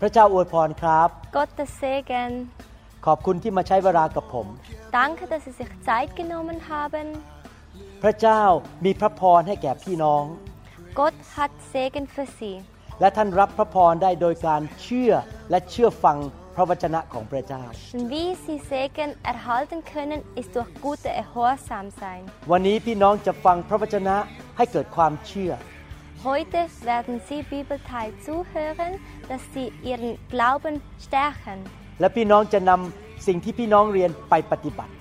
พระเจ้าอวยพรครับ Gottes Segen. ขอบคุณที่มาใช้เวลากับผม Danke, dass Sie sich Zeit genommen haben. พระเจ้ามีพระพรให้แก่พี่น้อง Gott hat Segen für Sie. และท่านรับพระพรได้โดยการเชื่อและเชื่อฟังพระวจนะของพระเจ้า Und wie Sie Segen erhalten können, ist durch gute Gehorsam sein. วันนี้พี่น้องจะฟังพระวจนะให้เกิดความเชื่อ Heute werden Sie Bibelteil zuhören, dass Sie Ihren Glauben stärken และพี่น้องจะนำสิ่งที่พี่น้องเรียนไปปฏิบัติ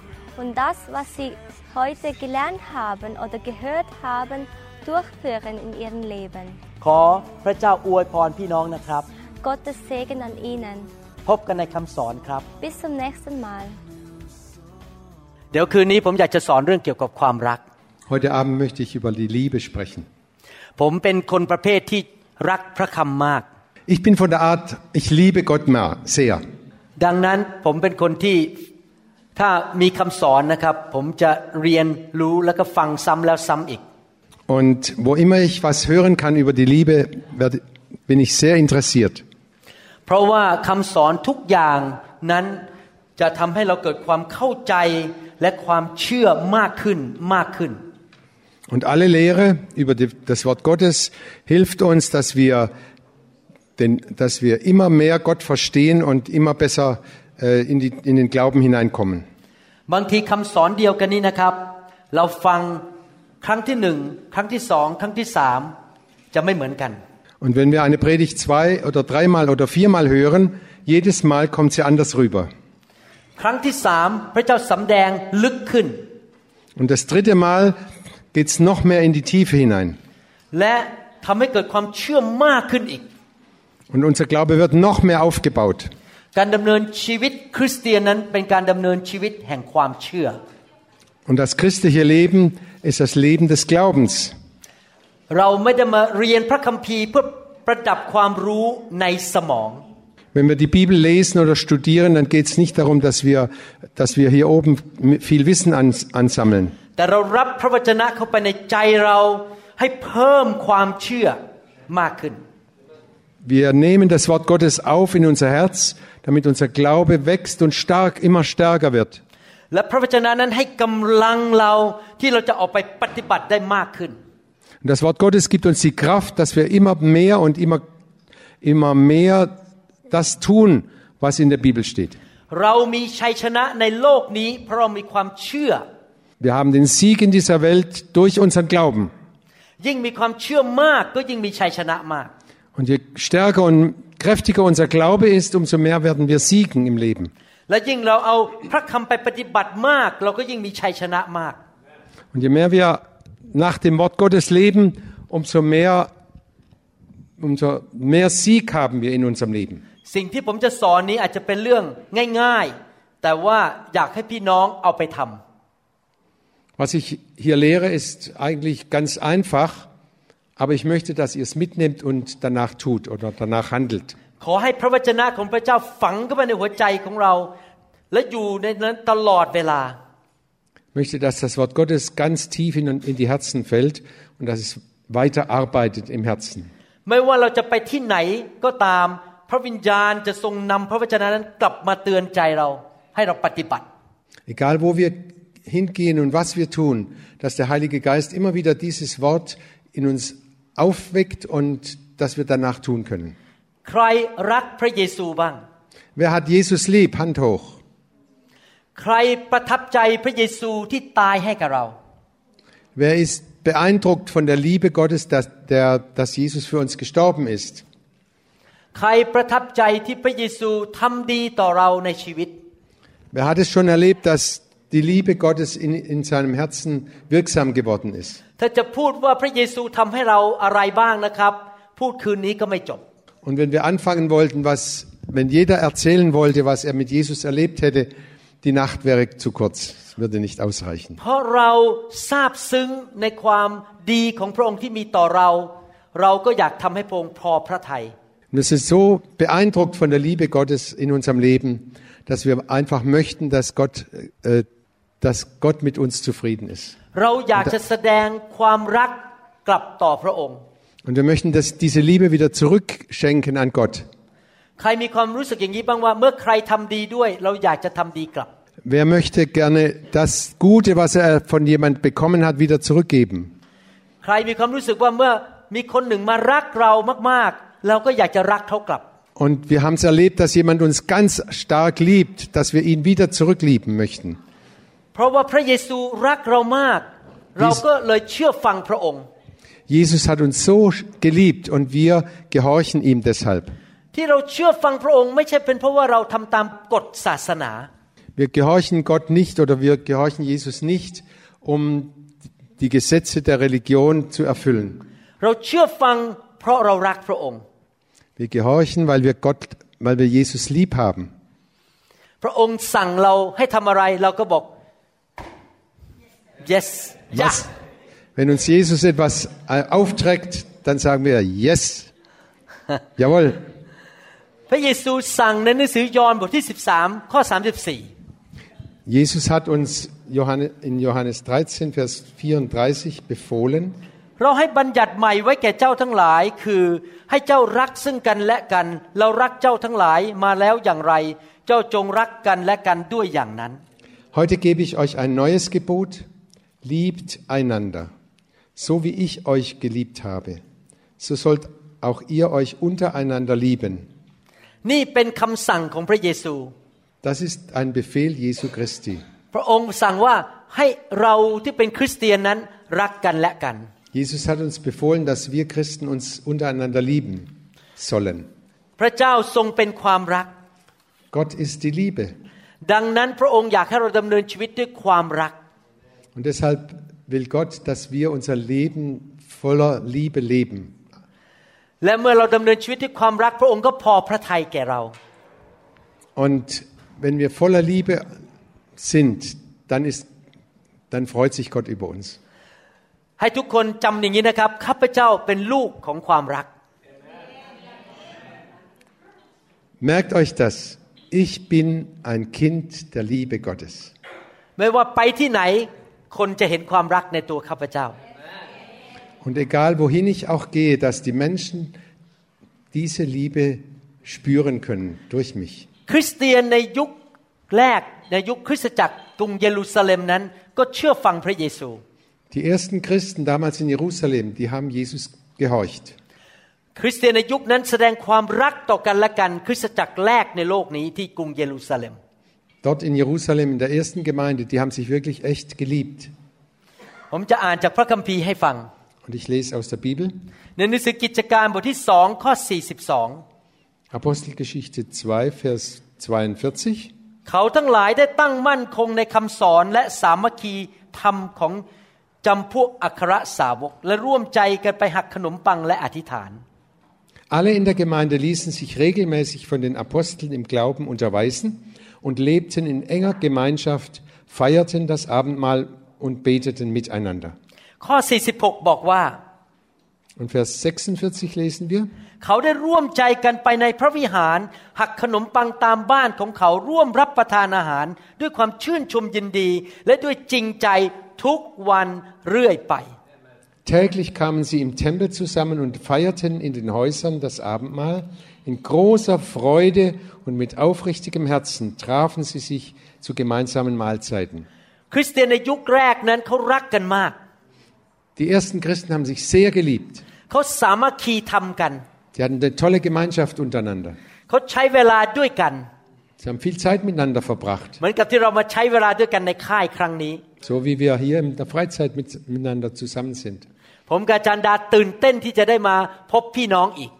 und das, was Sie heute gelernt haben oder gehört haben, durchführen in Ihrem Leben. ขอพระเจ้าอวยพรพี่น้องนะครับ Gottes Segen an Ihnen. พบกันในคำสอนครับ Bis zum nächsten Mal. เดี๋ยวคืนนี้ผมอยากจะสอนเรื่องเกี่ยวกับความรัก Heute Abend möchte ich über die Liebe sprechen. ผมเป็นคนประเภทที่รักพระคำมาก Ich bin von der Art, ich liebe Gott mehr, sehr. ดังนั้นผมเป็นคนที่ถ้ามีคำสอนนะครับ ผมจะเรียนรู้แล้วก็ฟังซ้ำแล้วซ้ำอีก Und wo immer ich was hören kann über die Liebe, werde, bin ich sehr interessiert. เพราะว่าคำสอนทุกอย่างนั้นจะทำให้เราเกิดความเข้าใจและความเชื่อมากขึ้นมากขึ้น Und alle Lehre über die, das Wort Gottes hilft uns, dass wir, den, dass wir immer mehr Gott verstehen und immer besser äh, in, die, in den Glauben hineinkommen. บางทีคำสอนเดียวกันนี้นะครับ เราฟังครั้งที่หนึ่งครั้งที่สองครั้งที่สามจะไม่เหมือนกัน Und wenn wir eine Predigt zwei oder dreimal oder viermal hören, jedes Mal kommt sie anders rüber. ครั้งที่สามพระเจ้าสำแดงลึกขึ้น Und das dritte Mal geht's noch mehr in die Tiefe hinein. และทำให้เกิดความเชื่อมากขึ้นอีก Und unser Glaube wird noch mehr aufgebaut. การดำเนินชีวิตคริสเตียนนั้นเป็นการดำเนินชีวิตแห่งความเชื่อ Und das christliche Leben ist das Leben des Glaubens. เราไม่ได้มาเรียนพระคัมภีร์เพื่อประดับความรู้ในสมอง Wenn wir die Bibel lesen oder studieren, dann geht es nicht darum, dass wir, dass wir hier oben viel Wissen ans, ansammeln, แต่เรารับพระวจนะเข้าไปในใจเราให้เพิ่มความเชื่อมากขึ้น Wir nehmen das Wort Gottes auf in unser Herz, damit unser Glaube wächst und stark, immer stärker wird. และพระวจนะนั้นให้กำลังเราที่เราจะออกไปปฏิบัติได้มากขึ้น Und das Wort Gottes gibt uns die Kraft, dass wir immer mehr und immer, immer mehr das tun, was in der Bibel steht. เร ามีชัยชนะในโลกนี้ เพราะเรามีความเชื่อ Wir haben den Sieg in dieser Welt durch unseren Glauben. ยิ่งมีความเชื่อมากก็ยิ่งมีชัยชนะมาก Und je stärker und kräftiger unser Glaube ist, umso mehr werden wir siegen im Leben. และยิ่งเราเอาพระคำไปปฏิบัติมาก เราก็ยิ่งมีชัยชนะมาก Und je mehr wir nach dem Wort Gottes leben, umso mehr, umso mehr Sieg haben wir in unserem Leben. สิ่งที่ผมจะสอนนี้อาจจะเป็นเรื่องง่าย ๆ แต่ว่าอยากให้พี่น้องเอาไปทำ Was ich hier lehre, ist eigentlich ganz einfach, aber ich möchte, dass ihr es mitnehmt und danach tut oder danach handelt. ขอให้พระวจนะของพระเจ้าฝังเข้าไปในหัวใจของเรา และอยู่ในนั้นตลอดเวลา Ich möchte, dass das Wort Gottes ganz tief in, in die Herzen fällt und dass es weiter arbeitet im Herzen. ไม่ว่าเราจะไปที่ไหนก็ตามพระวิญญาณจะทรงนำพระวจนะนั้นกลับมาเตือนใจเรา ให้เราปฏิบัติ Egal wo wir hingehen und was wir tun, dass der Heilige Geist immer wieder dieses Wort in uns aufweckt und dass wir danach tun können. ใครรักพระเยซูบ้าง Wer hat Jesus lieb? Hand hoch. ใครประทับใจพระเยซูที่ตายให้กับเรา Wer ist beeindruckt von der Liebe Gottes, dass, der, dass Jesus für uns gestorben ist? ใครประทับใจที่พระเยซูทำดีต่อเราในชีวิต Wer hat es schon erlebt, dass die Liebe Gottes in, in seinem Herzen wirksam geworden ist. Und wenn wir anfangen wollten, was, wenn jeder erzählen wollte, was er mit Jesus erlebt hätte, die Nacht wäre zu kurz, es würde nicht ausreichen. Wir sind so beeindruckt von der Liebe Gottes in unserem Leben, dass wir einfach möchten, dass Gott äh, dass Gott mit uns zufrieden ist. Und wir möchten dass diese Liebe wieder zurückschenken an Gott. Wer möchte gerne das Gute, was er von jemand bekommen hat, wieder zurückgeben? Und wir haben es erlebt, dass jemand uns ganz stark liebt, dass wir ihn wieder zurücklieben möchten. เพราะว่าพระเยซูรักเรามาก เราก็เลยเชื่อฟังพระองค์ Jesus hat uns so geliebt und wir gehorchen ihm deshalb. ที่เราเชื่อฟังพระองค์ไม่ใช่เป็นเพราะว่าเราทำตามกฎศาสนา Wir gehorchen Gott nicht oder wir gehorchen Jesus nicht, um die Gesetze der Religion zu erfüllen. เราเชื่อฟังเพราะเรารักพระองค์ Wir gehorchen, weil wir Gott, weil wir Jesus lieb haben. พระองค์สั่งเราให้ทำอะไรเราก็บอก yes จ้ะ Was, wenn uns Jesus etwas äh, aufträgt, dann sagen wir Yes. Jawohl. พระเยซูสั่งในหนังสือยอห์นบทที่ 13 ข้อ 34 Jesus hat uns Johannes, in Johannes 13, Vers 34 befohlen, เราให้บัญญัติใหม่ไว้แก่เจ้าทั้งหลาย คือให้เจ้ารักซึ่งกันและกัน เรารักเจ้าทั้งหลายมาแล้วอย่างไร เจ้าจงรักกันและกันด้วยอย่างนั้น Heute gebe ich euch ein neues Gebot. Liebt einander. So wie ich euch geliebt habe, so sollt auch ihr euch untereinander lieben. นี่เป็นคำสั่งของพระเยซู Das ist ein Befehl Jesu Christi. พระองค์สั่งว่าให้เราที่เป็นคริสเตียนนั้นรักกันและกัน Jesus hat uns befohlen, dass wir Christen uns untereinander lieben sollen. พระเจ้าทรงเป็นความรัก Gott ist die Liebe. ดังนั้นพระองค์อยากให้เราดำเนินชีวิตด้วยความรัก Und deshalb will Gott, dass wir unser Leben voller Liebe leben. และเมื่อเราดำเนินชีวิตด้วยความรัก พระองค์ก็พอพระทัยแก่เรา Und wenn wir voller Liebe sind, dann, ist, dann freut sich Gott über uns. ให้ทุกคนจำอย่างนี้นะครับข้าพเจ้าเป็นลูกของความรัก Merkt euch das. Ich bin ein Kind der Liebe Gottes. ไม่ว่าไปที่ไหน คนจะเห็นความรักในตัวข้าพเจ้า Und egal wohin ich auch gehe, dass die Menschen diese Liebe spüren können durch mich. คริสเตียนในยุคแรกในยุคคริสตจักรกรุงเยรูซาเล็มนั้น ก็เชื่อฟังพระเยซู Die ersten Christen damals in Jerusalem, die haben Jesus gehorcht. คริสเตียนในยุคนั้นแสดงความรักต่อกันและกัน คริสตจักรแรกในโลกนี้ที่กรุงเยรูซาเล็ม Dort in Jerusalem, in der ersten Gemeinde, die haben sich wirklich echt geliebt. ผมจะอ่านจากพระคัมภีร์ให้ฟัง Und ich lese aus der Bibel, ในหนังสือกิจการบทที่สองข้อ 42 Apostelgeschichte 2, Vers 42. เขาทั้งหลายได้ตั้งมั่นคงในคำสอนและสามัคคีธรรมของจำพวกอัครสาวก และร่วมใจกันไปหักขนมปังและอธิษฐาน Alle in der Gemeinde ließen sich regelmäßig von den Aposteln im Glauben unterweisen und lebten in enger Gemeinschaft, feierten das Abendmahl und beteten miteinander. ข้อ 46 บอกว่า Und Vers 46 lesen wir. เขาได้ร่วมใจกันไปในพระวิหาร หักขนมปังตามบ้านของเขาร่วมรับประทานอาหาร ด้วยความชื่นชมยินดี และด้วยจริงใจทุกวันเรื่อยไป Täglich kamen sie im Tempel zusammen und feierten in den Häusern das Abendmahl. In großer Freude und mit aufrichtigem Herzen trafen sie sich zu gemeinsamen Mahlzeiten. คริสเตียนในยุคแรกนั้นเขารักกันมาก Die ersten Christen haben sich sehr geliebt. เขาสามัคคีทำกัน Sie hatten eine tolle Gemeinschaft untereinander. เขาใช้เวลาด้วยกัน Sie haben viel Zeit miteinander verbracht. เหมือนกับที่เรามาใช้เวลาด้วยกันในค่ายครั้งนี้ So wie wir hier in der Freizeit mit, miteinander zusammen sind. ผมกับอาจารย์ดาตื่นเต้นที่จะได้มาพบพี่น้องอีก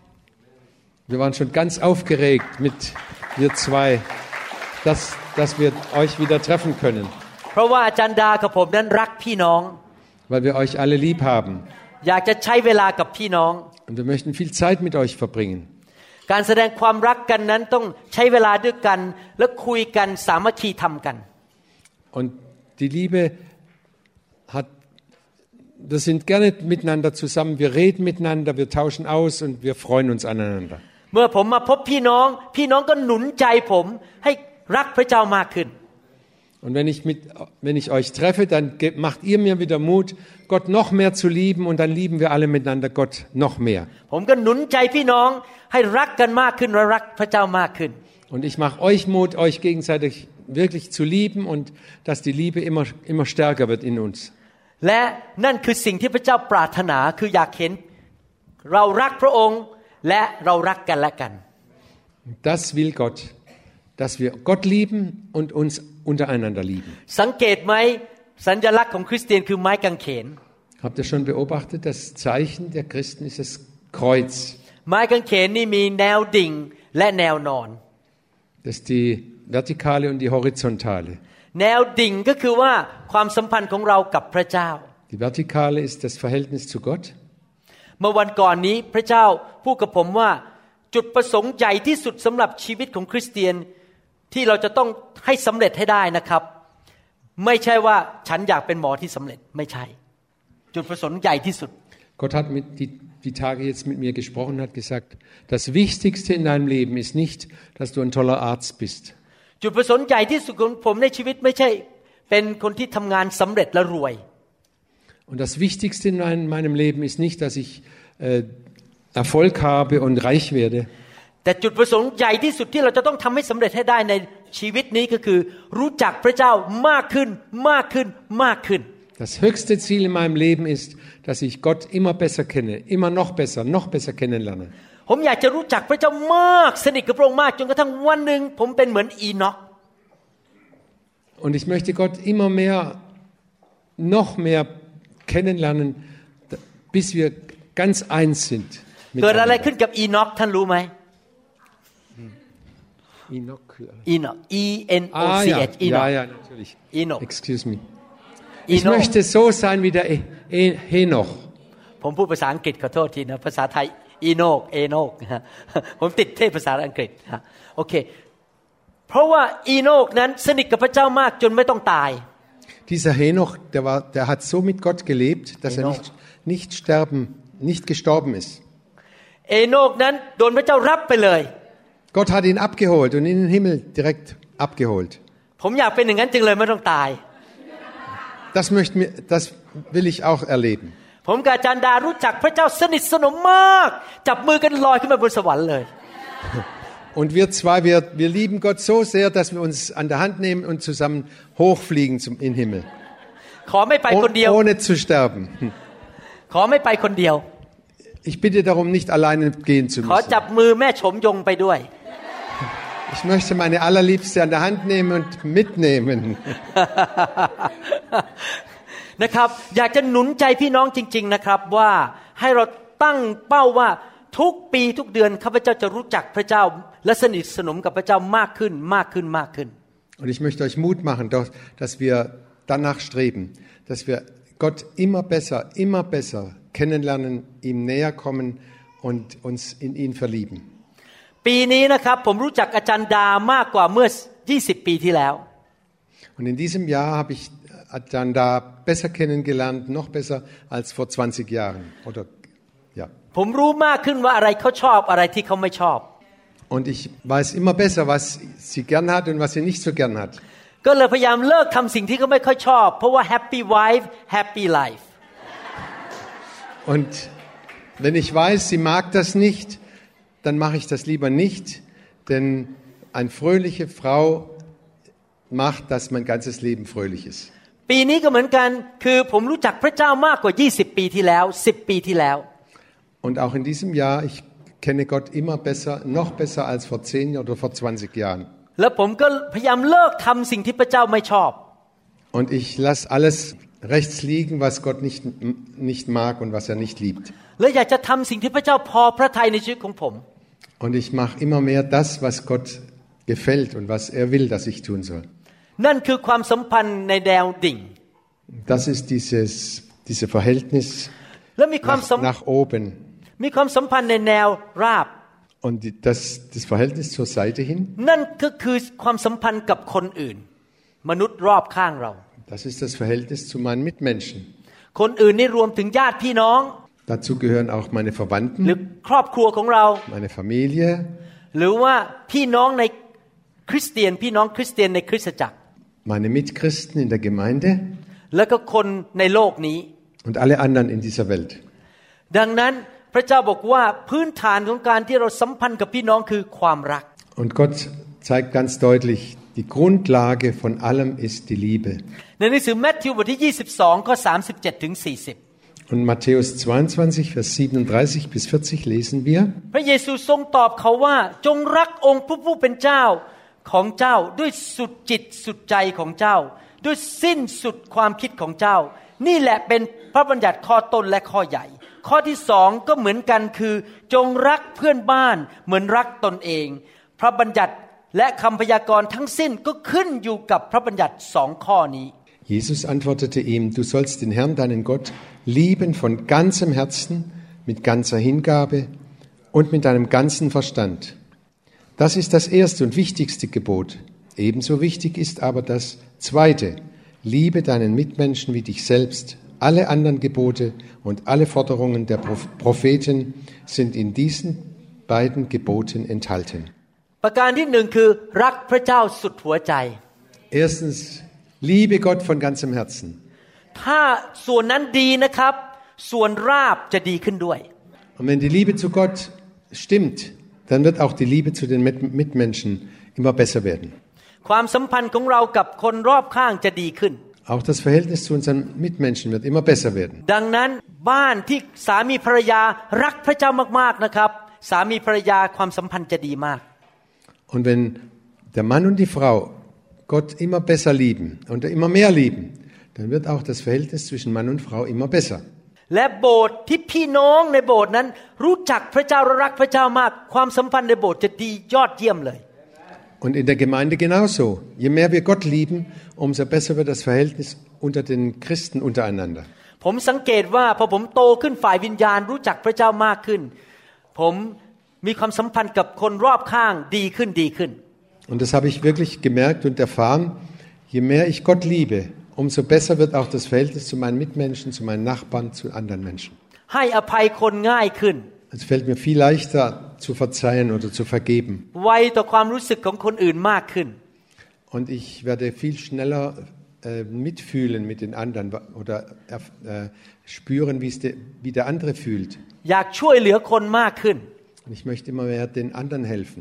Wir waren schon ganz aufgeregt mit wir zwei, dass, dass wir euch wieder treffen können, เพราะว่าอาจารย์ดากับผมนั้นรักพี่น้อง weil wir euch alle lieb haben. อยากจะใช้เวลากับพี่น้อง Und wir möchten viel Zeit mit euch verbringen. การแสดงความรักกันนั้นต้องใช้เวลาด้วยกัน และคุยกันสามัคคีทำกัน Und die Liebe hat, wir sind gerne miteinander zusammen, wir reden miteinander, wir tauschen aus und wir freuen uns aneinander. เมื่อผมมาพบพี่น้อง พี่น้องก็หนุนใจผมให้รักพระเจ้ามากขึ้น Und wenn ich, mit, wenn ich euch treffe, dann ge- macht ihr mir wieder Mut, Gott noch mehr zu lieben und dann lieben wir alle miteinander Gott noch mehr. ผมก็หนุนใจพี่น้องให้รักกันมากขึ้นและรักพระเจ้ามากขึ้น Und ich mache euch Mut, euch gegenseitig wirklich zu lieben und dass die Liebe immer, immer stärker wird in uns. และนั่นคือสิ่งที่พระเจ้าปรารถนาคืออยากเห็น เรารักพระองค์ และเรารักกันและกัน Das will Gott, dass wir Gott lieben und uns untereinander lieben. สังเกตไหมสัญลักษณ์ของคริสเตียนคือไม้กางเขน Habt ihr schon beobachtet, das Zeichen der Christen ist das Kreuz. ไม้กางเขนนี่มีแนวดิ่งและแนวนอน Das ist die vertikale und die horizontale. แนวดิ่งก็คือว่าความสัมพันธ์ของเรากับพระเจ้า Die vertikale ist das Verhältnis zu Gott. เมื่อวันก่อนนี้พระเจ้าพูดกับผมว่าจุดประสงค์ใหญ่ที่สุดสำหรับชีวิตของคริสเตียนที่เราจะต้องให้สำเร็จให้ได้นะครับ ไม่ใช่ว่าฉันอยากเป็นหมอที่สำเร็จไม่ใช่ จุดประสงค์ใหญ่ที่สุด Gott hat mit die, die Tage jetzt mit mir gesprochen und hat gesagt, das Wichtigste in deinem Leben ist nicht, dass du ein toller Arzt bist. จุดประสงค์ใหญ่ที่สุดของผมในชีวิตไม่ใช่ เป็นคนที่ทำงานสำเร็จและรวย Und das Wichtigste in mein- meinem Leben ist nicht, dass ich äh, Erfolg habe und reich werde, แต่จุดประสงค์ใหญ่ที่สุดที่เราจะต้องทำให้สำเร็จให้ได้ในชีวิตนี้ก็คือ รู้จักพระเจ้ามากขึ้นมากขึ้นมากขึ้น Das höchste Ziel in meinem Leben ist, dass ich Gott immer besser kenne, immer noch besser, noch besser kennenlerne. ผมอยากจะรู้จักพระเจ้ามากสนิทกับพระองค์มากจนกระทั่งวันหนึ่งผมเป็นเหมือนอีน็อก Und ich möchte Gott immer mehr, noch mehr kennenlernen, d- bis wir ganz eins sind. เกิดอะไร miteinander. ขึ้นกับอีน็อกท่านรู้ไหม Enoch. อีน็อก E N O Ah C ja, H อีน็อก ja, ja, natürlich. Enoch. Excuse me. อี Ich น็อก möchte so sein wie der E- E- Henoch. ผมพูดภาษาอังกฤษขอโทษทีนะภาษาไทยอีโนกเอโนกนะฮ ะผมติดเทพภาษาอังกฤษนะฮะโอเค เพราะว่าอีโนกนั้นสนิทกับพระเจ้ามากจนไม่ต้องตาย Dieser Henoch, der, war, der hat so mit Gott gelebt, dass er Henoch. nicht, nicht, sterben, nicht gestorben ist. เอโนกนั้นโดนพระเจ้ารับไปเลย Gott hat ihn abgeholt und in den Himmel direkt abgeholt. ผมอยากเป็นอย่างนั้นจึงเลยไม่ต้องตาย Das, möchten wir, das will ich auch erleben. ผมกับอาจารย์ดารู้จักพระเจ้าสนิทสนมมาก จับมือกันลอยขึ้นมาบนสวรรค์เลย Und wir zwei, wir, wir lieben Gott so sehr, dass wir uns an der Hand nehmen und zusammen hochfliegen zum, in den Himmel. ขอไม่ไปคน Oh, เดียว ohne zu sterben. Hm. ขอไม่ไปคนเดียว Ich bitte darum, nicht alleine gehen zu ขอ müssen. จับมือแม่ชมยงไปด้วย Ich möchte meine Allerliebste an der Hand nehmen und mitnehmen. นะครับ อยากจะหนุนใจพี่น้องจริง ๆนะครับ ว่าให้เราตั้งเป้าว่าทุกปีทุกเดือนข้าพเจ้าจะรู้จักพระเจ้า และสนิทสนมกับพระเจ้ามากขึ้นมากขึ้นมากขึ้น Und ich möchte euch Mut machen, doch, dass wir danach streben, dass wir Gott immer besser, immer besser kennenlernen, ihm näher kommen und uns in ihn verlieben. ปีนี้นะครับ ผมรู้จักอาจารย์ดามากกว่าเมื่อ 20 ปีที่แล้ว Und in diesem Jahr habe ich Ajanda besser kennengelernt, noch besser als vor 20 Jahren. Oder, ja. ผมรู้มากขึ้นว่าอะไรเขาชอบอะไรที่เขาไม่ชอบ Und ich weiß immer besser, was sie gern hat und was sie nicht so gern hat. ก็เลยพยายามเลิกทำสิ่งที่เขาไม่ค่อยชอบ เพราะว่า happy wife happy life Und wenn ich weiß, sie mag das nicht, dann mache ich das lieber nicht, denn eine fröhliche Frau macht, dass mein ganzes Leben fröhlich ist. ปีนี้ก็เหมือนกัน คือผมรู้จักพระเจ้ามากกว่า 20 ปีที่แล้ว 10 ปีที่แล้ว Und auch in diesem Jahr, ich kenne Gott immer besser, noch besser als vor zehn oder vor 20 Jahren. Und ich lasse alles rechts liegen, was Gott nicht, nicht mag und was er nicht liebt. Und ich mache immer mehr das, was Gott gefällt und was er will, dass ich tun soll. Das ist dieses, dieses Verhältnis nach, nach oben มีความสัมพันธ์ในแนวราบ Und die- das, das Verhältnis zur Seite hin, นั่นก็คือความสัมพันธ์กับคนอื่น มนุษย์รอบข้างเรา das ist das Verhältnis zu meinen Mitmenschen. คนอื่นนี่รวมถึงญาติพี่น้อง Dazu gehören auch meine หรือ Verwandten, ครอบครัวของเรา meine Familie, หรือว่าพี่น้องในคริสเตียน พี่น้องคริสเตียนในคริสตจักร meine Mitchristen in der Gemeinde และก็คนในโลกนี้ und alle anderen in dieser Welt. ดังนั้น พระเจ้าบอกว่าพื้นฐานของการที่เราสัมพันธ์กับพี่น้องคือความรัก Und Gott zeigt ganz deutlich, die Grundlage von allem ist die Liebe. ในหนังสือแมทธิวบทที่ 22 ข้อ 37 ถึง 40 Und Matthäus 22, Vers 37 bis 40 lesen wir. พระเยซูทรงตอบเขาว่าจงรักองค์พระผู้เป็นเจ้าของเจ้าด้วยสุดจิตสุดใจของเจ้า ด้วยสิ้นสุดความคิดของเจ้า นี่แหละเป็นพระบัญญัติข้อต้นและข้อใหญ่ ข้อที่สองก็เหมือนกันคือ จงรักเพื่อนบ้านเหมือนรักตนเอง พระบัญญัติและคำพยากรณ์ทั้งสิ้นก็ขึ้นอยู่กับพระบัญญัติสองข้อนี้ Jesus antwortete ihm, du sollst den Herrn, deinen Gott, lieben von ganzem Herzen, mit ganzer Hingabe und mit deinem ganzen Verstand. Das ist das erste und wichtigste Gebot. Ebenso wichtig ist aber das zweite. Liebe deinen Mitmenschen wie dich selbst. Alle anderen Gebote und alle Forderungen der Proph- Propheten sind in diesen beiden Geboten enthalten. ประการที่หนึ่งคือรักพระเจ้าสุดหัวใจ Erstens, liebe Gott von ganzem Herzen. ถ้าส่วนนั้นดีนะครับ ส่วนราบจะดีขึ้นด้วย Und wenn die Liebe zu Gott stimmt, dann wird auch die Liebe zu den Mit- Mitmenschen immer besser werden. ความสัมพันธ์ของเรากับคนรอบข้างจะดีขึ้น Auch das Verhältnis zu unseren Mitmenschen wird immer besser werden. ดังนั้นบ้านที่สามีภรรยารักพระเจ้ามากๆนะครับ สามีภรรยาความสัมพันธ์จะดีมาก Und wenn der Mann und die Frau Gott immer besser lieben und immer mehr lieben, dann wird auch das Verhältnis zwischen Mann und Frau immer besser. และโบสถ์ที่พี่น้องในโบสถ์นั้น รู้จักพระเจ้าและรักพระเจ้ามาก ความสัมพันธ์ในโบสถ์จะดียอดเยี่ยมเลย Und in der Gemeinde genauso. Je mehr wir Gott lieben, umso besser wird das Verhältnis unter den Christen untereinander. ผมสังเกตว่าพอผมโตขึ้นฝ่ายวิญญาณ รู้จักพระเจ้ามากขึ้น ผมมีความสัมพันธ์กับคนรอบข้างดีขึ้นดีขึ้น Und das habe ich wirklich gemerkt und erfahren. Je mehr ich Gott liebe, umso besser wird auch das Verhältnis zu meinen Mitmenschen, zu meinen Nachbarn, zu anderen Menschen. ให้อภัยคนง่ายขึ้น Es fällt mir viel leichter zu verzeihen oder zu vergeben. ไวต่อความรู้สึกของคนอื่นมากขึ้น Und ich werde viel schneller äh, mitfühlen mit den anderen oder äh, spüren, wie, es de, wie der andere fühlt. อยากช่วยเหลือคนมากขึ้น Und ich möchte immer mehr den anderen helfen,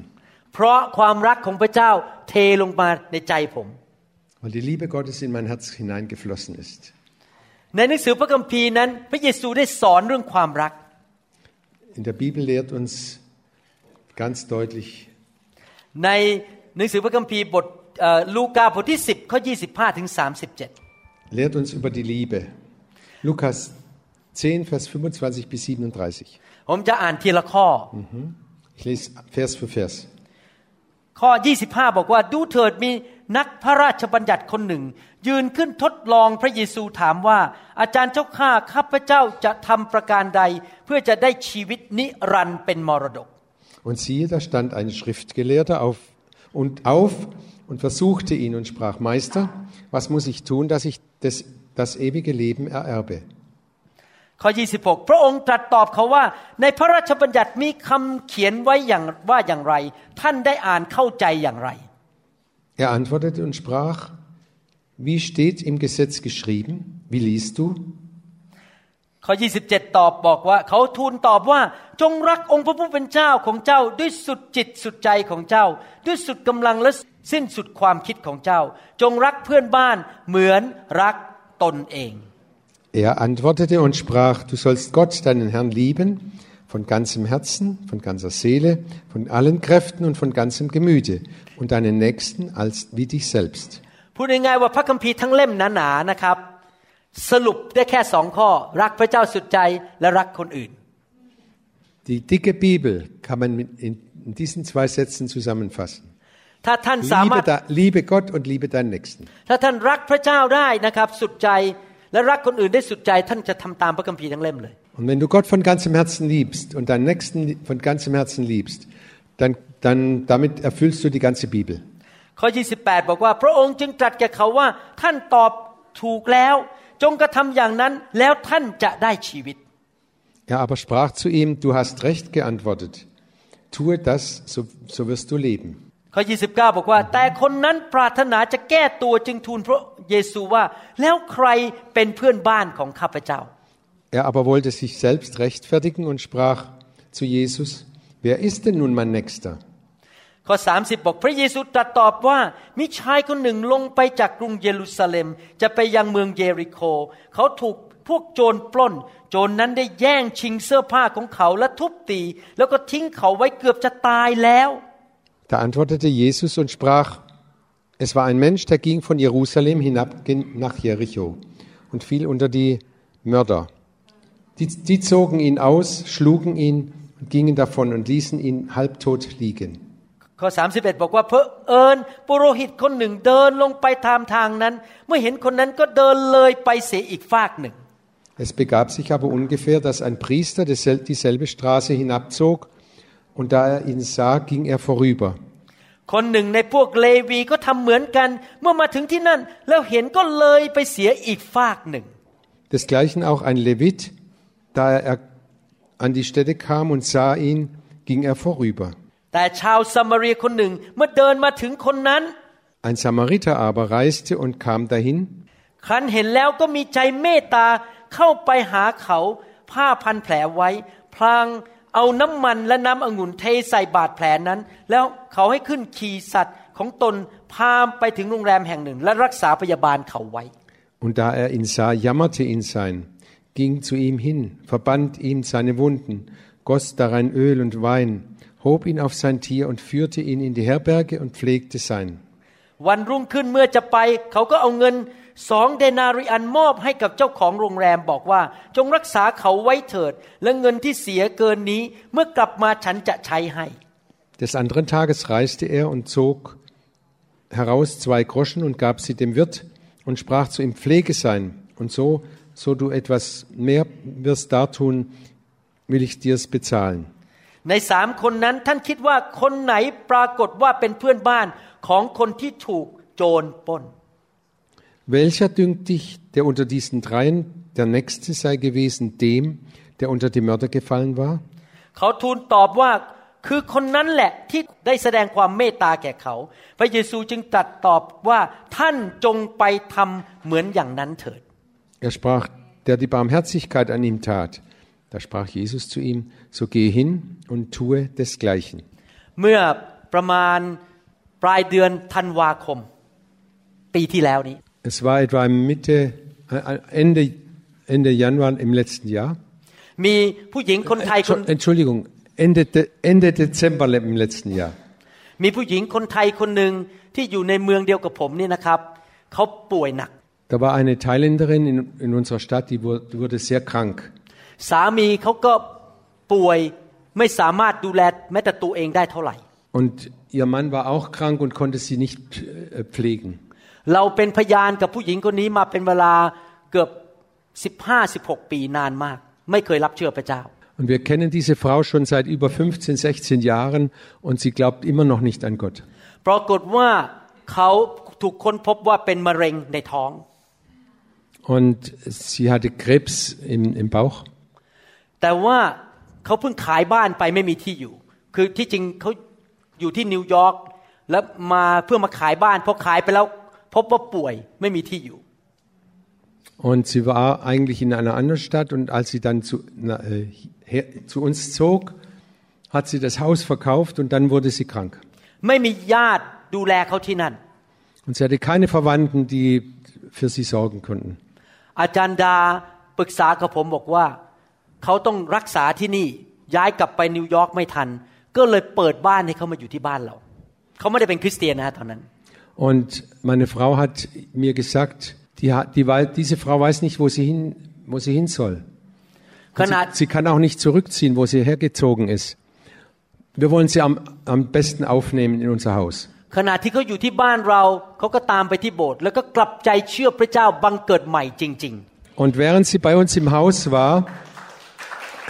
เพราะความรักของพระเจ้าเทลงมาในใจผม weil die Liebe Gottes in mein Herz hineingeflossen ist. ในหนังสือพระคัมภีร์นั้น พระเยซูได้สอนเรื่องความรัก In der Bibel lehrt uns ganz deutlich ในหนังสือพระคัมภีร์บทเอ่อลูกาบทที่ 10ข้อ25ถึง37 lehrt uns über die Liebe. Lukas 10, Vers 25 bis 37. ผมจะอ่านทีละข้อ Ich lese Vers für Vers. ข้อ 25 บอกว่าดูเถิดมี นักพระราชบัญญัติคนหนึ่ง ยืนขึ้นทดลองพระเยซูถามว่า อาจารย์เจ้าข้าข้าพเจ้าจะทำประการใด เพื่อจะได้ชีวิตนิรันดร์เป็นมรดก Und siehe, da stand ein Schriftgelehrter auf und auf und versuchte ihn und sprach, Meister, was muss ich tun, dass ich das, das ewige Leben ererbe? ข้อ 26 พระองค์ตรัสตอบเขาว่า ในพระราชบัญญัติมีคำเขียนไว้อย่างว่าอย่างไร ท่านได้อ่านเข้าใจอย่างไร Er antwortete und sprach, wie steht im Gesetz geschrieben? Wie liest du? ข้อ 27 ตอบบอกว่า เขาทูลตอบว่า จงรักองค์พระผู้เป็นเจ้าของเจ้า ด้วยสุดจิตสุดใจของเจ้า ด้วยสุดกำลังและสิ้นสุดความคิดของเจ้า จงรักเพื่อนบ้านเหมือนรักตนเอง Er antwortete und sprach, du sollst Gott, deinen Herrn, lieben, von ganzem Herzen, von ganzer Seele, von allen Kräften und von ganzem Gemüte und deinen Nächsten als wie dich selbst. พูดง่ายๆว่าพระคัมภีร์ทั้งเล่มหนาๆนะครับ สรุปได้แค่สองข้อ รักพระเจ้าสุดใจและรักคนอื่น Die dicke Bibel kann man mit- in, in diesen zwei Sätzen zusammenfassen. ถ้าท่านสามาร Liebe, ถ da, liebe Gott und liebe deinen Nächsten. ถ้าท่านรักพระเจ้าได้นะครับ สุดใจและรักคนอื่นได้สุดใจ ท่านจะทำตามพระคัมภีร์ทั้งเล่มเลย Und wenn du Gott von ganzem Herzen liebst und deinen Nächsten von ganzem Herzen liebst, dann, dann damit erfüllst du die ganze Bibel. ข้อ 28 บอกว่า พระองค์จึงตรัสแก่เขาว่า ท่านตอบถูกแล้ว จงกระทำอย่างนั้นแล้วท่านจะได้ชีวิต Er aber sprach zu ihm, du hast recht geantwortet. Tue das, so, so wirst du leben. ข้อ29 บอกว่า แต่คนนั้นปรารถนาจะแก้ตัวจึงทูลพระเยซูว่า แล้วใครเป็นเพื่อนบ้านของข้าพเจ้า Er aber wollte sich selbst rechtfertigen und sprach zu Jesus, wer ist denn nun mein Nächster? ข้อ 30 บอกพระเยซูตรัสตอบว่ามีชายคนหนึ่งลงไปจากกรุงเยรูซาเล็ม จะไปยังเมืองเยริโค เขาถูกพวกโจรปล้น โจรนนั้นได้แย่งชิงเสื้อผ้าของเขาและทุบตี แล้วก็ทิ้งเขาไว้เกือบจะตายแล้ว Da antwortete Jesus und sprach, es war ein Mensch, der ging von Jerusalem hinab nach Jericho und fiel unter die Mörder. Die, die zogen ihn aus, schlugen ihn und gingen davon und ließen ihn halbtot liegen. ข้อ 31 บอกว่าเพอเอิญปุโรหิตคนหนึ่งเดินลงไปตามทางนั้น เมื่อเห็นคนนั้นก็เดินเลยไปเสียอีกฟากหนึ่ง Es begab sich aber ungefähr, dass ein Priester desel- dieselbe Straße hinabzog, und da er ihn sah, ging er vorüber. คนหนึ่งในพวกเลวีก็ทำเหมือนกัน เมื่อมาถึงที่นั่น แล้วเห็นก็เลยไปเสียอีกฟากหนึ่ง Desgleichen auch ein Levit, da er an die Stätte kam und sah ihn, ging er vorüber. Ein Samariter aber reiste und kam dahin. Und da er ihn sah, jammerte ihn sein ging zu ihm hin, verband ihm seine Wunden, goss darein Öl und Wein, hob ihn auf sein Tier und führte ihn in die Herberge und pflegte sein. วันรุ่งขึ้นเมื่อจะไป เขาก็เอาเงินสองเดนาริอันมอบให้กับเจ้าของโรงแรมบอกว่า จงรักษาเขาไว้เถิด และเงินที่เสียเกินนี้ เมื่อกลับมาฉันจะใช้ให้ Des anderen Tages reiste er und zog heraus zwei Groschen und gab sie dem Wirt und sprach zu ihm, Pflege sein, und so, so du etwas mehr wirst dartun, will ich dir's bezahlen. ในสามคนนั้นท่านคิดว่าคนไหนปรากฏว่าเป็นเพื่อนบ้านของคนที่ถูกโจรปล้น Welcher dünkt dich, der unter diesen dreien der Nächste sei gewesen, dem, der unter die Mörder gefallen war? เขาทูลตอบว่าคือคนนั้นแหละที่ได้แสดงความเมตตาแก่เขา พระเยซูจึงตรัสตอบว่าท่านจงไปทำเหมือนอย่างนั้นเถิด Er sprach, der die Barmherzigkeit an ihm tat. Da sprach Jesus zu ihm, so geh hin und tue desgleichen. เมื่อประมาณปลายเดือนธันวาคม ปีที่แล้วนี้ Es war etwa Mitte, äh, Ende, Ende Januar im letzten Jahr. มีผู้หญิงคนไทยคน Entschuldigung, Ende, De- Ende Dezember im letzten Jahr. มีผู้หญิงคนไทยคนหนึ่งที่อยู่ในเมืองเดียวกับผมนี่นะครับเขาป่วยหนัก Da war eine Thailänderin in, in unserer Stadt, die wurde, die wurde sehr krank. สามีเขาก็ป่วยไม่สามารถดูแลแม้แต่ตัวเองได้เท่าไหร่ Und ihr Mann war auch krank und konnte sie nicht äh, pflegen. เราเป็นพยานกับผู้หญิงคนนี้มาเป็นเวลาเกือบ 15-16 ปีนานมาก ไม่เคยรับเชื่อพระเจ้า Und wir kennen diese Frau schon seit über 15, 16 Jahren und sie glaubt immer noch nicht an Gott. ปรากฏว่าเขาถูกค้นพบว่าเป็นมะเร็งในท้อง Und sie hatte Krebs im, im Bauch. แต่ว่าเขาเพิ่งขายบ้านไปไม่มีที่อยู่ คือที่จริงเขาอยู่ที่นิวยอร์กแล้วมาเพื่อมาขายบ้านพอขายไปแล้วพบว่าป่วยไม่มีที่อยู่ Und sie war eigentlich in einer anderen Stadt und als sie dann zu, na, äh, her, zu uns zog, hat sie das Haus verkauft und dann wurde sie krank. ไม่มีญาติดูแลเขาที่นั่น Und sie hatte keine Verwandten, die für sie sorgen konnten. อาจารย์ดาปรึกษากับผมบอกว่า เขาต้องรักษาที่นี่ ย้ายกลับไปนิวยอร์กไม่ทัน ก็เลยเปิดบ้านให้เขามาอยู่ที่บ้านเรา เขาไม่ได้เป็นคริสเตียนนะฮะตอนนั้น Und meine Frau hat mir gesagt, die, hat- die, wei- diese Frau weiß nicht, wo sie hin, wo sie hin soll. ข Und นาด Sie, sie kann auch nicht zurückziehen, wo sie hergezogen ist. Wir wollen sie am, am besten aufnehmen in unser Haus. ขณะที่เขาอยู่ที่บ้านเรา เขาก็ตามไปที่โบสถ์แล้วก็กลับใจเชื่อพระเจ้าบังเกิดใหม่จริง Und während sie bei uns im Haus war,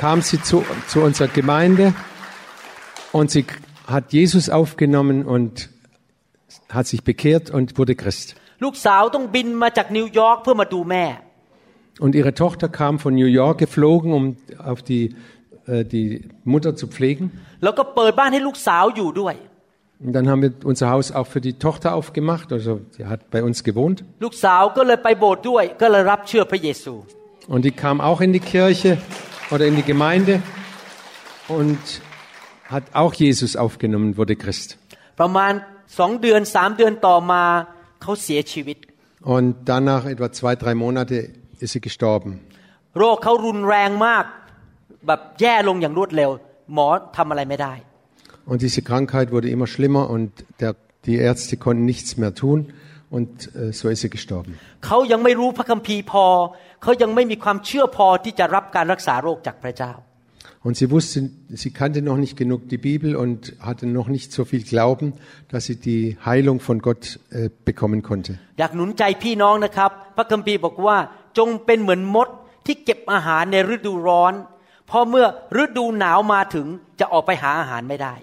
kam sie zu, zu unserer Gemeinde und sie hat Jesus aufgenommen und hat sich bekehrt und wurde Christ. ๆ ลูกสาวต้องบินมาจากนิวยอร์กเพื่อมาดูแม่ Und ihre Tochter kam von New York geflogen, um auf die, äh, die Mutter zu pflegen. แล้วก็เปิดบ้านให้ลูกสาวอยู่ด้วย Und dann haben wir unser Haus auch für die Tochter aufgemacht. Also sie hat bei uns gewohnt. ลูกสาวก็เลยไปโบสถ์ด้วย ก็เลยรับเชื่อพระเยซู Und die kam auch in die Kirche oder in die Gemeinde und hat auch Jesus aufgenommen, wurde Christ. ประมาณสองเดือนสามเดือนต่อมาเขาเสียชีวิต Und danach, etwa zwei, drei Monate, ist sie gestorben. โรคเขารุนแรงมาก แบบแย่ลงอย่างรวดเร็ว หมอทำอะไรไม่ได้ Und diese Krankheit wurde immer schlimmer und der, die Ärzte konnten nichts mehr tun und äh, so ist sie gestorben. เขายังไม่รู้พระคัมภีร์พอ เขายังไม่มีความเชื่อพอที่จะรับการรักษาโรคจากพระเจ้า Und sie wusste, sie kannte noch nicht genug die Bibel und hatte noch nicht so viel Glauben, dass sie die Heilung von Gott äh, bekommen konnte. อยากหนุนใจพี่น้องนะครับ พระคัมภีร์บอกว่าจงเป็นเหมือนมดที่เก็บอาหารในฤดูร้อนพอเมื่อฤดูหนาวมาถึงจะออกไปหาอาหารไม่ได้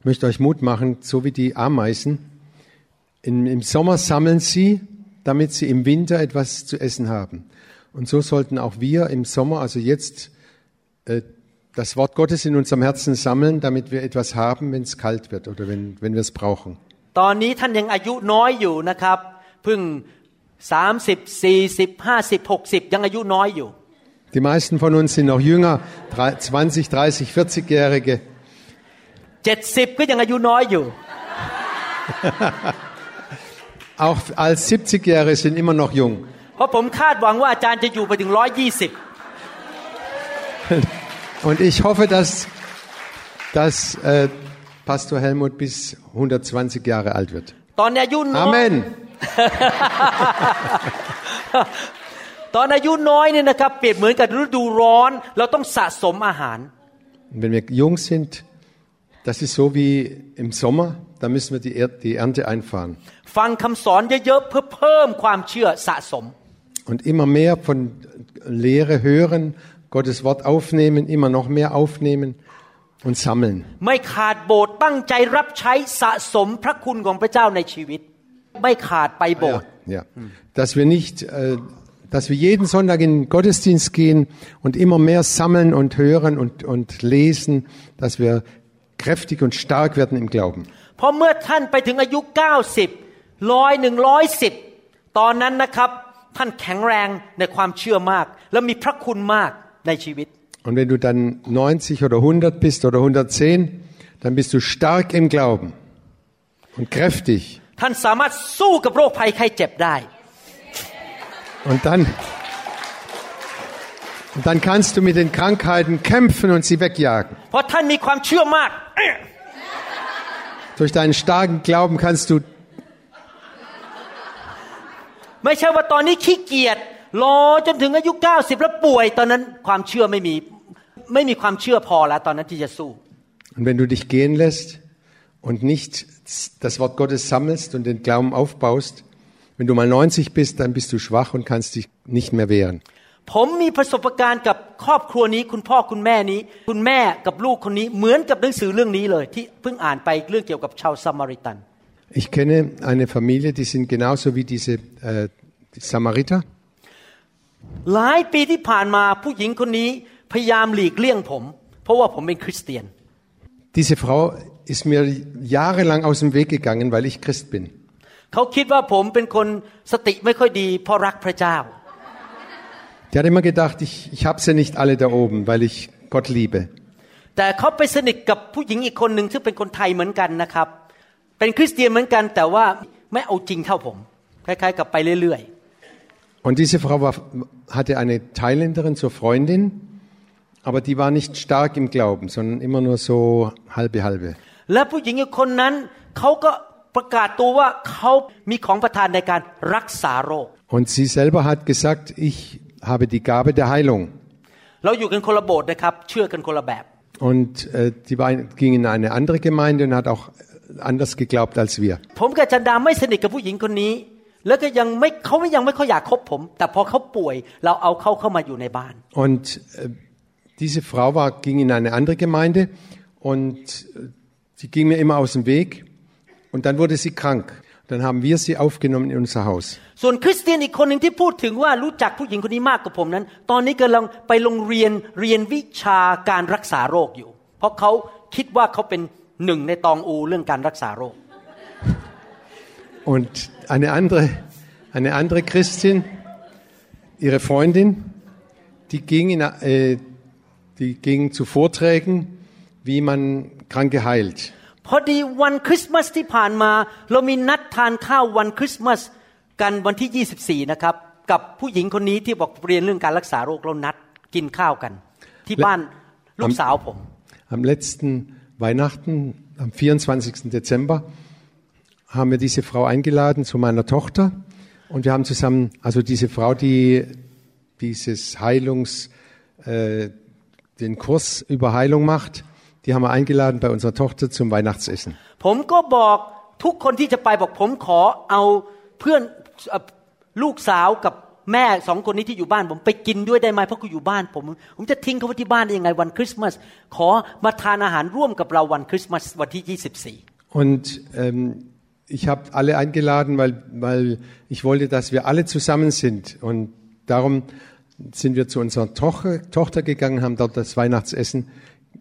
Ich möchte euch Mut machen, so wie die Ameisen. Im, Im Sommer sammeln sie, damit sie im Winter etwas zu essen haben. Und so sollten auch wir im Sommer, also jetzt, äh, das Wort Gottes in unserem Herzen sammeln, damit wir etwas haben, wenn es kalt wird oder wenn, wenn wir es brauchen. ตอนนี้ท่านยังอายุน้อยอยู่นะครับเพิ่ง30 40 50 60 ยังอายุน้อยอยู่ Die meisten von uns sind noch jünger, drei- 20, 30, 40-Jährige. 70 ก็ยังอายุน้อยอยู่ Auch als 70-Jährige sind immer noch jung. เพราะผมคาดหวังว่าอาจารย์จะอยู่ไปถึง 120 Und ich hoffe, dass, dass äh, Pastor Helmut bis 120 Jahre alt wird. ตอนนี้อายุน้อย Amen. ตอนอายุน้อยเนี่ยนะครับเปรียบเหมือนกับฤดูร้อน เราต้องสะสมอาหาร Und wenn wir jung sind, das ist so wie im Sommer, da müssen wir die, er die Ernte einfahren. ฟังคำสอนเยอะๆเพื่อเพิ่มความเชื่อสะสม Und immer mehr von Lehre hören, Gottes Wort aufnehmen, immer noch mehr aufnehmen und sammeln. ไม่ขาดโบสถ์ตั้งใจรับใช้สะสมพระคุณของพระเจ้าในชีวิต ไม่ขาดไปโบสถ์ Ja. Dass wir nicht, äh, dass wir jeden Sonntag in den Gottesdienst gehen und immer mehr sammeln und hören und, und lesen, dass wir kräftig und stark werden im Glauben. เพราะเมื่อท่านไปถึงอายุ 90ร้อยหนึ่งร้อยสิบตอนนั้นนะครับ ท่านแข็งแรงในความเชื่อมาก และมีพระคุณมากในชีวิต Und wenn du dann 90 oder 100 bist oder 110, dann bist du stark im Glauben und kräftig. ท่านสามารถสู้กับโรคภัยไข้เจ็บได้ Und dann, und dann kannst du mit den Krankheiten kämpfen und sie wegjagen. เพราะท่านมีความเชื่อมาก Durch deinen starken Glauben kannst du ไม่ใช่ว่าตอนนี้ขี้เกียจรอจนถึงอายุ 90 แล้วป่วย ตอนนั้นความเชื่อไม่มีไม่มีความเชื่อพอแล้วตอนนั้นที่จะสู้ Und wenn du dich gehen lässt und nicht das Wort Gottes sammelst und den Glauben aufbaust, wenn du mal 90 bist, dann bist du schwach und kannst dich nicht mehr wehren. ผมมีประสบการณ์กับครอบครัวนี้ คุณพ่อคุณแม่นี้ คุณแม่กับลูกคนนี้เหมือนกับหนังสือเรื่องนี้เลย ที่เพิ่งอ่านไปเรื่องเกี่ยวกับชาวซามาริตัน Ich kenne eine Familie, die sind genauso wie diese äh, die Samariter. หลายปีที่ผ่านมาผู้หญิงคนนี้พยายามหลีกเลี่ยงผม เพราะว่าผมเป็นคริสเตียน Diese Frau ist mir jahrelang aus dem Weg gegangen, weil ich Christ bin. เขาคิดว่าผมเป็นคนสติไม่ค่อยดีเพราะรักพระเจ้า Die hat immer gedacht, ich, ich habe sie nicht alle da oben, weil ich Gott liebe. แต่เขาไปสนิทกับผู้หญิงอีกคนหนึ่งซึ่งเป็นคนไทยเหมือนกันนะครับ เป็นคริสเตียนเหมือนกัน แต่ว่าไม่เอาจริงเท่าผม คล้ายๆ กับไปเรื่อย Und diese Frau war, hatte eine Thailänderin zur Freundin, aber die war nicht stark im Glauben, sondern immer nur so halbe halbe. ๆ และผู้หญิงอีกคนนั้นเขาก็ประกาศตัวว่าเขามีของประทานในการรักษาโรค Und sie selber hat gesagt, ich habe die Gabe der Heilung. Und äh, die war, ging in eine andere Gemeinde und hat auch anders geglaubt als wir. Und äh, diese Frau war, ging in eine andere Gemeinde und äh, sie ging mir immer aus dem Weg und dann wurde sie krank Dann haben wir sie aufgenommen in unser Haus. ส่วนคริสเตียนอีกคนหนึ่งที่พูดถึงว่ารู้จักผู้หญิงคนนี้มากกว่าผมนั้น ตอนนี้กำลังไปโรงเรียนเรียนวิชาการรักษาโรคอยู่ เพราะเขาคิดว่าเขาเป็น หนึ่งในตองอูเรื่องการรักษาโรค Und eine andere, eine andere Christin, ihre Freundin, die ging, in, äh, die ging zu Vorträgen, wie man Kranke heilt. พอดีวันคริสต์มาสที่ผ่านมา เรามีนัดทานข้าววันคริสต์มาสกันวันที่ 24 นะครับ กับผู้หญิงคนนี้ที่บอกเรียนเรื่องการรักษาโรคเรานัดกินข้าวกัน ที่บ้านลูกสาวผม Am letzten Weihnachten, am 24. Dezember, haben wir diese Frau eingeladen zu meiner Tochter. Und wir haben zusammen, also diese Frau, die dieses Heilungs, äh, den Kurs über Heilung macht, die haben wir eingeladen bei unserer Tochter zum Weihnachtsessen. ผมก็บอกทุกคนที่จะไปบอกผมขอเอาเพื่อนเอ่อลูกสาวกับแม่สองคนนี้ที่อยู่บ้าน ผมไปกินด้วยได้ไหมเพราะเขาอยู่บ้านผม ผมจะทิ้งเขาไว้ที่บ้านได้ยังไงวันคริสต์มาสขอมาทานอาหารร่วมกับเราวันคริสต์มาสวันที่ 24 Und ähm, ich habe alle eingeladen, weil, weil ich wollte, dass wir alle zusammen sind. Und darum sind wir zu unserer Tochter, Tochter gegangen, haben dort das Weihnachtsessen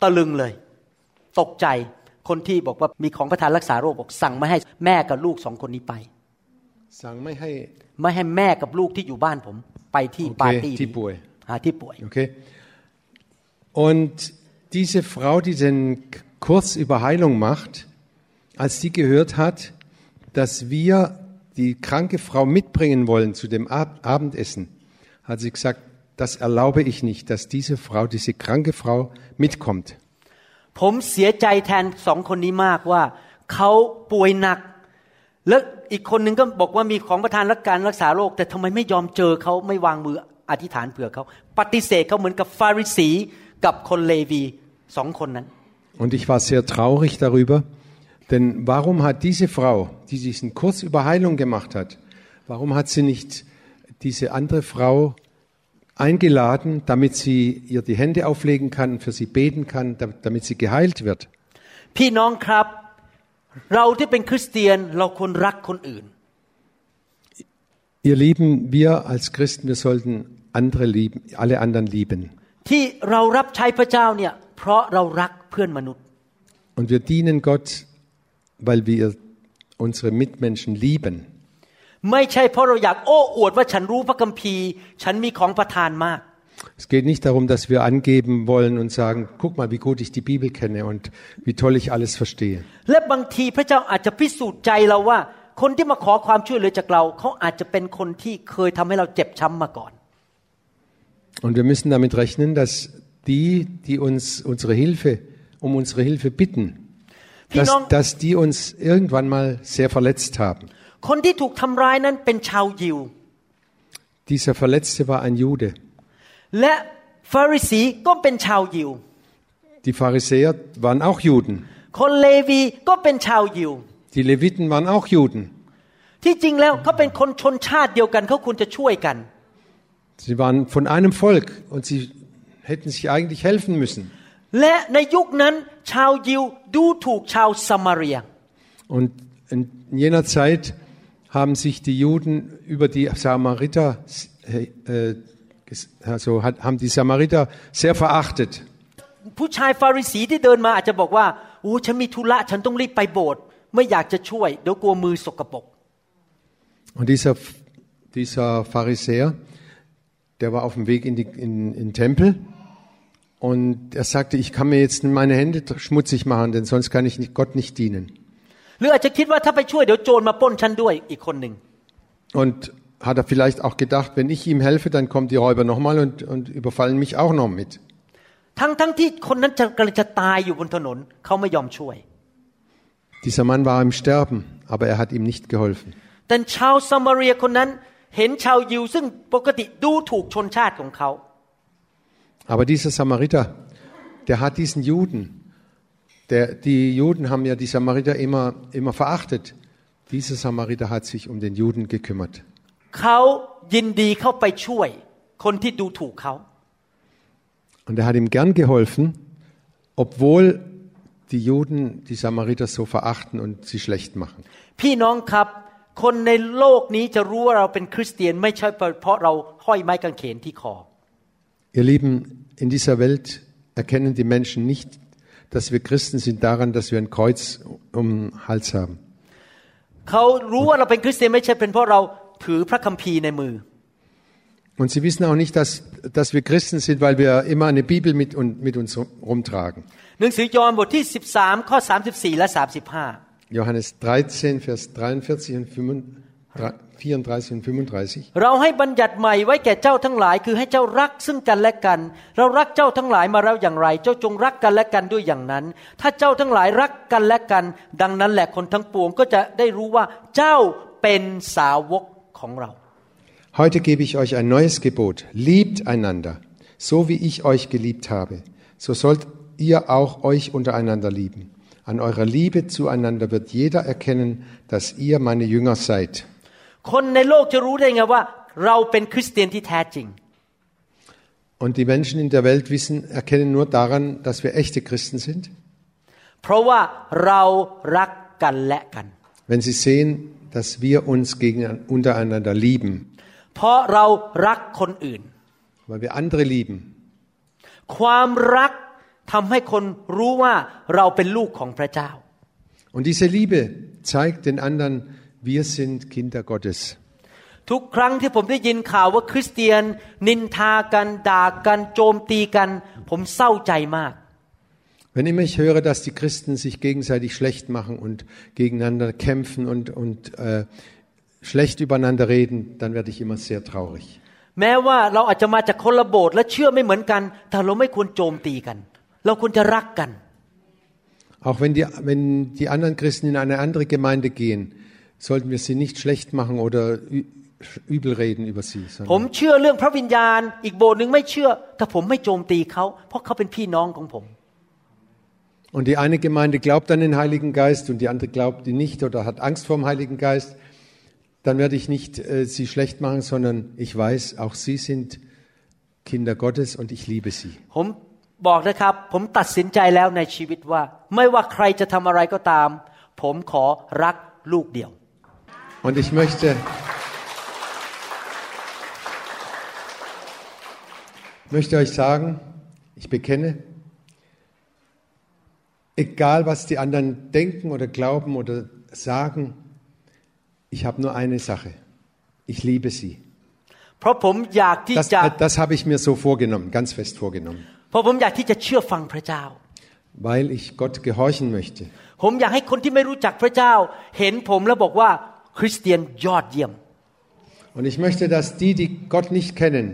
ผมได้รับโทรศัพท์มาบอกว่าห้ามไม่ให้เขาไป เพราะนี่เป็นปาร์ตี้ส่วนตัวของเรา ผู้หญิงกับลูกคนนี้ห้ามไปปาร์ตี้นี้ ผมนี่ตะลึงเลย ตกใจคนที่บอกว่ามีของประทานรักษาโรคบอกสั่งไม่ให้แม่กับลูกสองคนนี้ไป Sagen wir, hey, ไม่ให้แม่กับลูกที่อยู่บ้านผมไปที่ปาร์ตี้ okay, นี้ die Bue. หาที่ป่วย Okay. Und diese Frau, die den Kurs über Heilung macht, als sie gehört hat, dass wir die kranke Frau mitbringen wollen zu dem Ab Abendessen, hat sie gesagt, das erlaube ich nicht, dass diese Frau, diese kranke Frau mitkommt. ผมเสียใจแทนสองคนนี้มากว่าเขาป่วยหนัก แล้วอีกคนหนึ่งก็บอกว่ามีของประทานรักการรักษาโรค แต่ทำไมไม่ยอมเจอเขาไม่วางมืออธิษฐานเผื่อเขาปฏิเสธเขาเหมือนกับฟาริสีกับคนเลวีสองคนนั้น Und ich war sehr traurig darüber, denn warum hat diese Frau, die diesen Kurs über Heilung gemacht hat, warum hat sie nicht diese andere Frau eingeladen, damit sie ihr die Hände auflegen kann, für sie beten kann, da- damit sie geheilt wird? พี่น้องครับ เราที่เป็นคริสเตียนเราควรรักคนอื่น Ihr Lieben, wir als Christen, wir sollten andere lieben, alle anderen lieben. ที่เรารับใช้พระเจ้าเนี่ยเพราะเรารักเพื่อนมนุษย์ Und wir dienen Gott, weil wir unsere Mitmenschen lieben. ไม่ใช่เพราะเราอยากโอ้อวดว่าฉันรู้พระคัมภีร์ ฉันมีของประทานมาก Es geht nicht darum, dass wir angeben wollen und sagen, guck mal, wie gut ich die Bibel kenne und wie toll ich alles verstehe. และบางทีพระเจ้าอาจจะพิสูจน์ใจเราว่า คนที่มาขอความช่วยเหลือจากเรา เขาอาจจะเป็นคนที่เคยทำให้เราเจ็บช้ำมาก่อน Und wir müssen damit rechnen, dass die, die uns unsere Hilfe, um unsere Hilfe bitten, dass, Pinong- dass die uns irgendwann mal sehr verletzt haben. คนที่ถูกทำร้ายนั้นเป็นชาวยิว Dieser Verletzte war ein Jude. และฟาริสีก็เป็นชาวยิว Die Pharisäer waren auch Juden. คนเลวีก็เป็นชาวยิว Die Leviten waren auch Juden. ที่จริงแล้วเขาเป็นคนชนชาติเดียวกันเขาควรจะช่วยกัน Sie waren von einem Volk und sie hätten sich eigentlich helfen müssen. และในยุคนั้นชาวยิวดูถูกชาวสมาเรีย Und in jener Zeit haben sich die Juden über die Samariter, äh, ges- also hat, haben die Samariter sehr verachtet. ผู้ชายฟาริสีที่เดินมาอาจจะบอกว่าโอ้ฉันมีธุระฉันต้องรีบไปโบสถ์ไม่อยากจะช่วยเดี๋ยวกลัวมือสกปรก Und dieser, dieser Pharisäer, der war auf dem Weg in, die, in, in den Tempel und er sagte, ich kann mir jetzt meine Hände schmutzig machen, denn sonst kann ich nicht, Gott nicht dienen. หรืออาจจะคิดว่าถ้าไปช่วยเดี๋ยวโจรมาปล้นฉันด้วยอีกคนหนึ่ง Und hat er vielleicht auch gedacht, wenn ich ihm helfe, dann kommen die Räuber nochmal und, und überfallen mich auch noch mit. ทั้งทั้งที่คนนั้นจะกำลังจะตายอยู่บนถนนเขาไม่ยอมช่วย Dieser Mann war im Sterben, aber er hat ihm nicht geholfen. แต่ชาวสมาเรียคนนั้นเห็นชาวยิวซึ่งปกติดูถูกชนชาติของเขา Aber dieser Samariter, der hat diesen Juden, Der, die Juden haben ja die Samariter immer, immer verachtet. Dieser Samariter hat sich um den Juden gekümmert. เขายินดีเข้าไปช่วย คนที่ดูถูกเขา Und er hat ihm gern geholfen, obwohl die Juden die Samariter so verachten und sie schlecht machen. พี่น้องครับ คนในโลกนี้จะรู้ว่าเราเป็นคริสเตียน ไม่ใช่เพราะเราห้อยไม้กางเขนที่คอ Ihr Lieben, in dieser Welt erkennen die Menschen nicht, dass wir Christen sind daran, dass wir ein Kreuz um den Hals haben. เขารู้ว่าเราเป็นคริสเตียนไม่ใช่เป็นเพราะเราถือพระคัมภีร์ในมือ Und sie wissen auch nicht, dass, dass wir Christen sind, weil wir immer eine Bibel mit, und, mit uns rumtragen. หนังสือยอห์นบทที่ 13 ข้อ 34 และ 35 Johannes 13, Vers 43 und 34 und 35. เราให้บัญญัติใหม่ไว้แก่เจ้าทั้งหลาย คือให้เจ้ารักซึ่งกันและกัน เรารักเจ้าทั้งหลายมาแล้วอย่างไร เจ้าจงรักกันและกันด้วยอย่างนั้น ถ้าเจ้าทั้งหลายรักกันและกัน ดังนั้นแหละคนทั้งปวงก็จะได้รู้ว่าเจ้าเป็นสาวกของเรา Heute gebe ich euch ein neues Gebot. Liebt einander, so wie ich euch geliebt habe. So sollt ihr auch euch untereinander lieben. An eurer Liebe zueinander wird jeder erkennen, dass ihr meine Jünger seid. คนในโลกจะรู้ได้ไงว่า เราเป็นคริสเตียนที่แท้จริง Und die Menschen in der Welt wissen, erkennen nur daran, dass wir echte Christen sind, เพราะว่าเรารักกันและกัน wenn sie sehen, dass wir uns gegen, untereinander lieben, เพราะเรารักคนอื่น weil wir andere lieben. ความรักทำให้คนรู้ว่าเราเป็นลูกของพระเจ้า Und diese Liebe zeigt den anderen, wir sind Kinder Gottes. ทุกครั้งที่ผมได้ยินข่าวว่าคริสเตียน นินทากันด่ากันโจมตีกัน ผมเศร้าใจมาก Wenn immer ich höre, dass die Christen sich gegenseitig schlecht machen und gegeneinander kämpfen und, und äh, schlecht übereinander reden, dann werde ich immer sehr traurig. แม้ว่าเราอาจจะมาจากคนละโบสถ์และเชื่อไม่เหมือนกัน แต่เราไม่ควรโจมตีกัน เราควรจะรักกัน Auch wenn die, wenn die anderen Christen in eine andere Gemeinde gehen, sollten wir sie nicht schlecht machen oder ü- übel reden über sie. ผม Sondern เชื่อเรื่องพระวิญญาณ อีกโบสถ์หนึ่งไม่เชื่อ แต่ผมไม่โจมตีเขา เพราะเขาเป็นพี่น้องของผม und die eine Gemeinde glaubt an den Heiligen Geist und die andere glaubt ihn nicht oder hat Angst vor dem Heiligen Geist. Dann werde ich nicht äh, sie schlecht machen, sondern ich weiß, auch sie sind Kinder Gottes und ich liebe sie. ผมบอกนะครับ ผมตัดสินใจแล้วในชีวิตว่า ไม่ว่าใครจะทำอะไรก็ตาม ผมขอรักลูกเดียว Und ich möchte, möchte euch sagen, ich bekenne, egal was die anderen denken oder glauben oder sagen, ich habe nur eine Sache. Ich liebe sie. เพราะผมอยากที่ Das, จะ das habe ich mir so vorgenommen, ganz fest vorgenommen, เพราะผมอยากที่จะเชื่อฟังพระเจ้า weil ich Gott gehorchen möchte. ผมอยากให้คนที่ไม่รู้จักพระเจ้า เห็นผมแล้วบอกว่า คริสเตียนยอดเยี่ยม Und ich möchte, dass die, die Gott nicht kennen,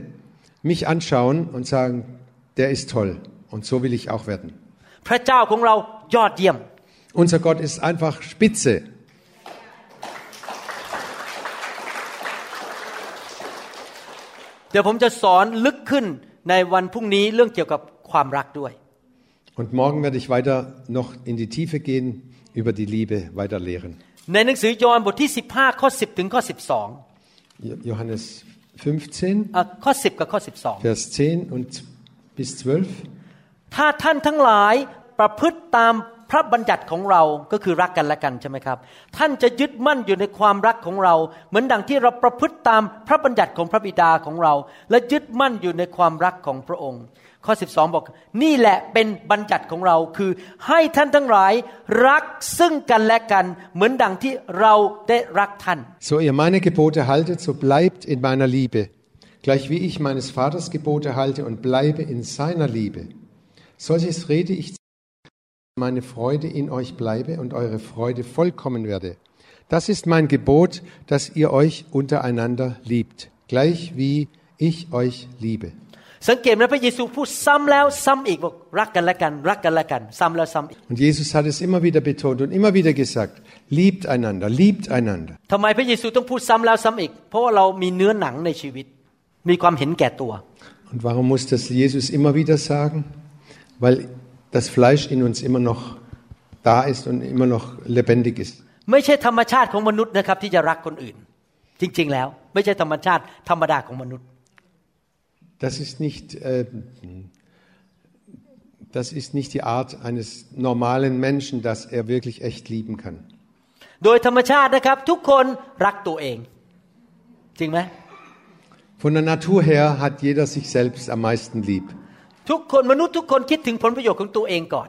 mich anschauen und sagen, der ist toll und so will ich auch werden. พระเจ้าของเรายอดเยี่ยม Unser Gott ist einfach spitze. เดี๋ยวผมจะสอนลึกขึ้นในวันพรุ่งนี้เรื่องเกี่ยวกับความรักด้วย Und morgen werde ich weiter noch in die Tiefe gehen, über die Liebe weiter lehren. ในหนังสือยอห์นบทที่ 15 ข้อ 10 ถึงข้อ 12 Jo- Johannes 15, อะข้อ 10 กับข้อ 12 Vers 10 und bis 12. ถ้าท่านทั้งหลายประพฤติตาม พระบัญญัติของเราก็คือรักกันและกันใช่ไหมครับ ท่านจะยึดมั่นอยู่ในความรักของเรา เหมือนดังที่เราประพฤติตามพระบัญญัติของพระบิดาของเรา และยึดมั่นอยู่ในความรักของพระองค์ ข้อ 12 บอก นี่แหละเป็นบัญญัติของเราคือให้ท่านทั้งหลายรักซึ่งกันและกัน เหมือนดังที่เราได้รักท่าน So ihr meine Gebote haltet, so bleibt in meiner Liebe, gleich wie ich meines Vaters Gebote halte und bleibe in seiner Liebe. Solches rede ich, meine Freude in euch bleibe und eure Freude vollkommen werde. Das ist mein Gebot, dass ihr euch untereinander liebt, gleich wie ich euch liebe. สังเกตไหมพระเยซูพูดซ้ำแล้วซ้ำอีกบอกรักกันและกัน รักกันและกัน ซ้ำแล้วซ้ำอีก Und Jesus hat es immer wieder betont und immer wieder gesagt, liebt einander, liebt einander. ทำไมพระเยซูต้องพูดซ้ำแล้วซ้ำอีก เพราะว่าเรามีเนื้อหนังในชีวิต มีความเห็นแก่ตัว Und warum muss das Jesus immer wieder sagen? Weil das Fleisch in uns immer noch da ist und immer noch lebendig ist. ไม่ใช่ธรรมชาติของมนุษย์นะครับที่จะรักคนอื่น จริง ๆ แล้ว ไม่ใช่ธรรมชาติธรรมดาของมนุษย์ Das ist nicht, äh, das ist nicht die Art eines normalen Menschen, dass er wirklich echt lieben kann. โดยธรรมชาตินะครับ ทุกคนรักตัวเอง จริงไหม Von der Natur her hat jeder sich selbst am meisten lieb. ทุกคนมนุษย์ทุกคนคิดถึงผลประโยชน์ของตัวเองก่อน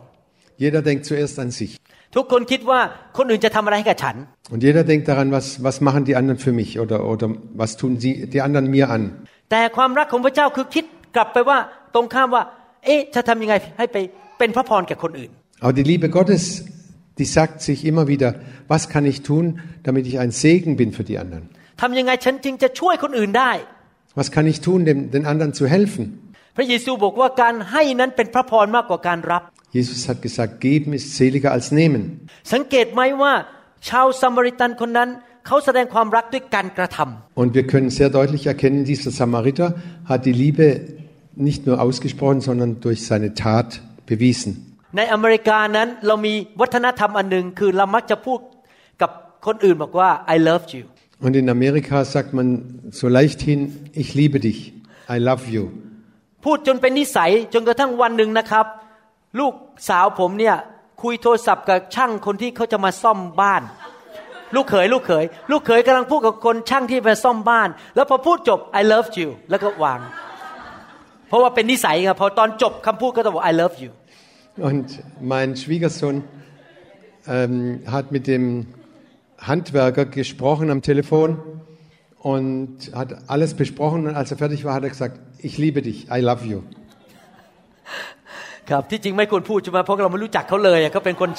Jeder denkt zuerst an sich. ทุกคนคิดว่าคนอื่นจะทำอะไรให้กับฉัน Und jeder denkt daran, was, was machen die anderen für mich oder, oder was tun sie, die anderen mir an. แต่ความรักของพระเจ้าคือคิดกลับไปว่าตรงข้ามว่า เอ๊ะจะทำยังไงให้ไปเป็นพระพรแก่คนอื่น Aber die Liebe Gottes, die sagt sich immer wieder, was kann ich tun, damit ich ein Segen bin für die anderen? ทำยังไงฉันจึงจะช่วยคนอื่นได้ Was kann ich tun, dem, den anderen zu helfen? พระเยซูบอกว่าการให้นั้นเป็นพระพรมากกว่าการรับ Jesus hat gesagt, geben ist seliger als nehmen. สังเกตไหมว่าชาวซามาริตันคนนั้นเขาแสดงความรักด้วยการกระทำ Und wir können sehr deutlich erkennen, dieser Samariter hat die Liebe nicht nur ausgesprochen, sondern durch seine Tat bewiesen. ในอเมริกานั้นเรามีวัฒนธรรมอันหนึ่งคือเรามักจะพูดกับคนอื่นบอกว่า I love you Und in Amerika sagt man so leichthin, ich liebe dich, I love you. พูดจนเป็นนิสัยจนกระทั่งวันหนึ่งนะครับ ลูกสาวผมเนี่ยคุยโทรศัพท์กับช่างคนที่เขาจะมาซ่อมบ้าน ลูกเขยลูกเขยลูกเขยกำลังพูดกับคนช่างที่มาซ่อมบ้าน แล้วพอพูดจบ I love you แล้วก็วาง เพราะว่าเป็นนิสัยครับพอตอนจบคำพูดก็ต้องบอก I love you Und mein Schwiegersohn ähm, hat mit dem Handwerker gesprochen am Telefon und hat alles besprochen. Und als er fertig war, hat er gesagt, ich liebe dich, I love you. ครับที่จริงไม่ควรพูดใช่ไหมเพราะเราไม่รู้จักเขาเลยเขาเป็นคน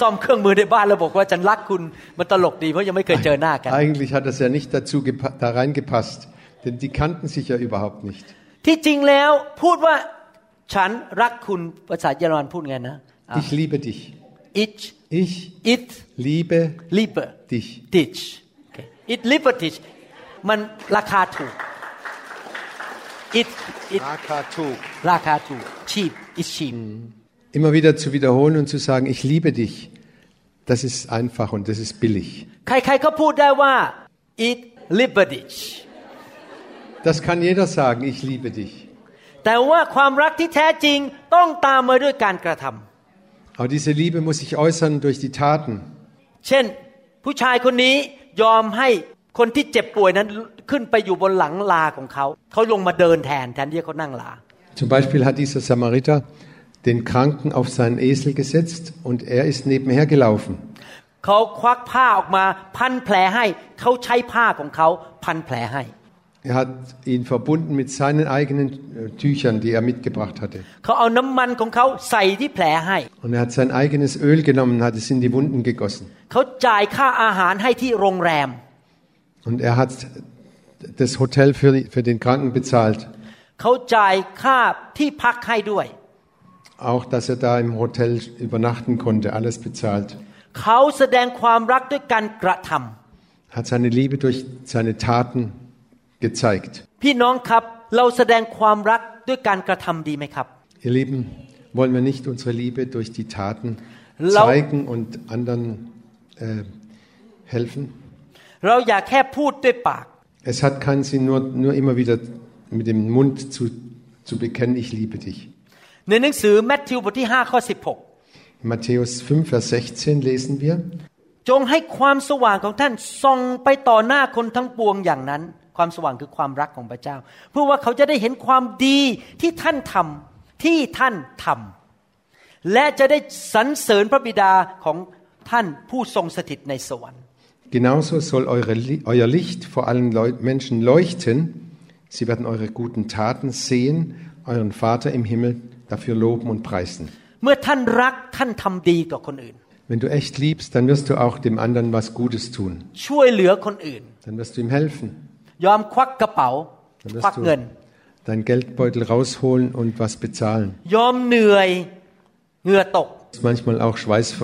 ซ่อมเครื่องมือในบ้านแล้วบอกว่าฉันรักคุณมันตลกดีเพราะยังไม่เคยเจอหน้ากัน Eigentlich hat das ja nicht dazu gepa- da reingepasst, denn die kannten sich ja überhaupt nicht. ที่จริงแล้วพูดว่าฉันรักคุณภาษาเยอรมันพูดไงนะอะ Ich liebe dich. ich Ich it liebe liebe dich. dich okay. it liebe dich มันราคาถูก it it ราคาถูก cheap is cheap Immer wieder zu wiederholen und zu sagen, ich liebe dich, das ist einfach und das ist billig. ใครๆก็พูดได้ว่า it liebe dich Das kann jeder sagen, ich liebe dich. แต่ว่าความรักที่แท้จริงต้องตามมาด้วยการกระทำ Aber diese Liebe muss sich äußern durch die Taten. เช่น ผู้ชายคนนี้ยอมให้ คนที่เจ็บป่วยนั้นขึ้นไปอยู่บนหลังลาของเขาเขาลงมาเดินแทนแทนที่เขานั่งลา Zum Beispiel hat dieser Samariter den Kranken auf seinen Esel gesetzt und er ist nebenher gelaufen. เขาควักผ้าออกมาพันแผลให้ เขาใช้ผ้าของเขาพันแผลให้ Er hat ihn verbunden mit seinen eigenen äh, Tüchern, die er mitgebracht hatte. เขาเอาน้ำมันของเขาใส่ที่แผลให้ Und er hat sein eigenes Öl genommen und hat es in die Wunden gegossen. Und er hat das Hotel für, für den Kranken bezahlt. Auch, dass er da im Hotel übernachten konnte, alles bezahlt. Hat seine Liebe durch seine Taten gezeigt. Ihr Lieben, wollen wir nicht unsere Liebe durch die Taten zeigen und anderen äh, helfen? เราอย่าแค่พูดด้วยปาก Es hat keinen Sinn, nur, nur immer wieder mit dem Mund zu, zu bekennen, ich liebe dich. ในหนังสือแมทธิวบทที่5ข้อ In Matthäus 5, Vers 16 lesen wir, 16จงให้ความสว่างของท่านส่องไปต่อหน้าคนทั้งปวงอย่างนั้น ความสว่างคือความรักของพระเจ้า เพื่อว่าเขาจะได้เห็นความดีที่ท่านทำที่ท่านทำและจะได้สรรเสริญพระบิดาของท่านผู้ทรงสถิตในสวรรค์ Genauso soll eure, euer Licht vor allen Leu Menschen leuchten. Sie werden eure guten Taten sehen, euren Vater im Himmel dafür loben und preisen. Wenn du echt liebst, dann wirst du auch dem anderen was Gutes tun. Dann wirst du ihm helfen. Dann wirst du dein Geldbeutel rausholen und was bezahlen. Manchmal auch Schweiß,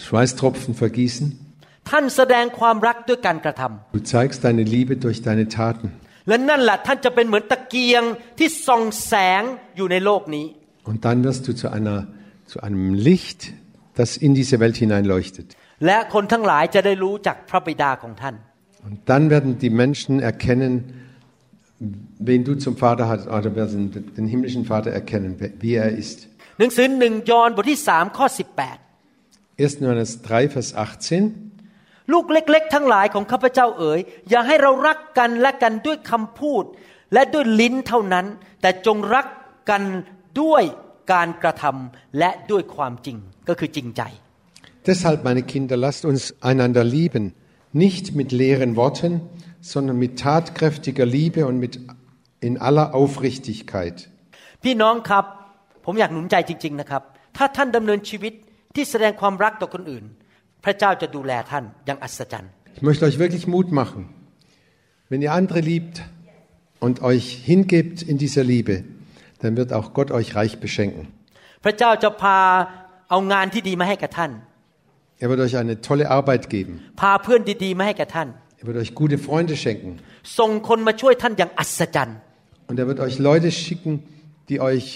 Schweißtropfen vergießen. ท่านแสดงความรักด้วยการกระทำ Du zeigst deine Liebe durch deine Taten. และนั่นแหละท่านจะเป็นเหมือนตะเกียงที่ส่องแสงอยู่ในโลกนี้ Und dann wirst du zu, einer, zu einem Licht, das in diese Welt hineinleuchtet. และคนทั้งหลายจะได้รู้จากพระบิดาของท่าน Und dann werden die Menschen erkennen, wen du zum Vater hast, oder werden den himmlischen Vater erkennen, wie er ist. หนังสือหนึ่งยอห์นบทที่สามข้อสิบแปด 1. Johannes 3, Vers 18. ลูกเล็ก ๆ ทั้งหลายของข้าพเจ้าเอ๋ย อย่าให้เรารักกันและกันด้วยคำพูด และด้วยลิ้นเท่านั้น แต่จงรักกันด้วยการกระทำและด้วยความจริงก็คือจริงใจ Deshalb, meine Kinder, lasst uns einander lieben, nicht mit leeren Worten, sondern mit tatkräftiger Liebe und mit in aller Aufrichtigkeit. พี่น้องครับ ผมอยากหนุนใจจริง ๆนะครับ ถ้าท่านดำเนินชีวิตที่แสดงความรักต่อคนอื่น พระเจ้าจะดูแลท่านอย่างอัศจรรย์ Ich möchte euch wirklich Mut machen. Wenn ihr andere liebt und euch hingebt in dieser Liebe, dann wird auch Gott euch reich beschenken. พระเจ้าจะพาเอางานที่ดีมาให้กับท่าน Er wird euch eine tolle Arbeit geben. พาเพื่อนดีๆมาให้กับท่าน Er wird euch gute Freunde schenken. ส่งคนมาช่วยท่านอย่างอัศจรรย์ Und er wird euch Leute schicken, die euch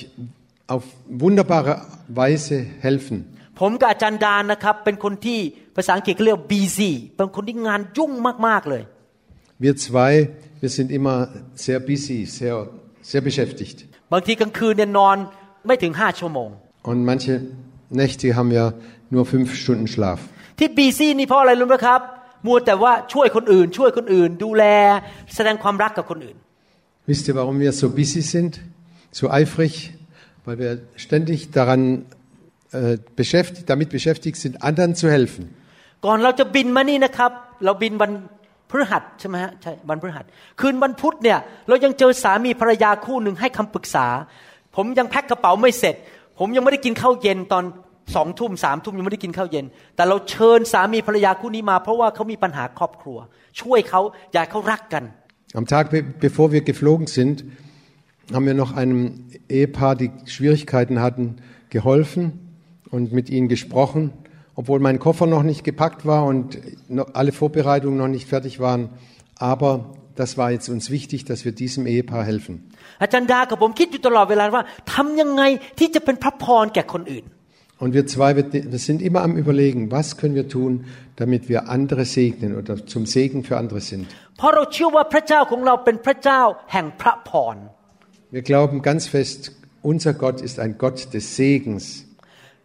auf wunderbare Weise helfen. ผมกับอาจารย์ดานนะครับ เป็นคนที่ภาษาอังกฤษเขาเรียก busy เป็นคนที่งานยุ่งมากๆเลย Wir zwei, wir sind immer sehr busy, sehr, sehr beschäftigt. บางทีกลางคืนเนี่ยนอนไม่ถึงห้าชั่วโมง Und manche Nächte haben ja nur fünf Stunden Schlaf. ที่ busy นี่เพราะอะไรรู้ไหมครับ มัวแต่ว่าช่วยคนอื่น ช่วยคนอื่น ดูแลแสดงความรักกับคนอื่น Wisst ihr, warum wir so busy sind, so eifrig? Weil wir ständig daran äh, beschäftigt, damit beschäftigt sind, anderen zu helfen. ก่อนเราจะบินมานี่นะครับ เราบินวันพฤหัสใช่ไหมฮะใช่วันพฤหัส คืนวันพุธเนี่ยเรายังเจอสามีภรรยาคู่หนึ่งให้คำปรึกษา ผมยังแพ็คกระเป๋าไม่เสร็จ ผมยังไม่ได้กินข้าวเย็นตอนสองทุ่มสามทุ่มยังไม่ได้กินข้าวเย็น แต่เราเชิญสามีภรรยาคู่นี้มา เพราะว่าเขามีปัญหาครอบครัว ช่วยเขาอยากให้เขารักกัน Am Tag, be bevor wir geflogen sind, haben wir noch einem Ehepaar, die Schwierigkeiten hatten, geholfen und mit ihnen gesprochen. Obwohl mein Koffer noch nicht gepackt war und alle Vorbereitungen noch nicht fertig waren. Aber das war jetzt uns wichtig, dass wir diesem Ehepaar helfen. Und wir zwei, wir sind immer am Überlegen, was können wir tun, damit wir andere segnen oder zum Segen für andere sind. Wir glauben ganz fest, unser Gott ist ein Gott des Segens.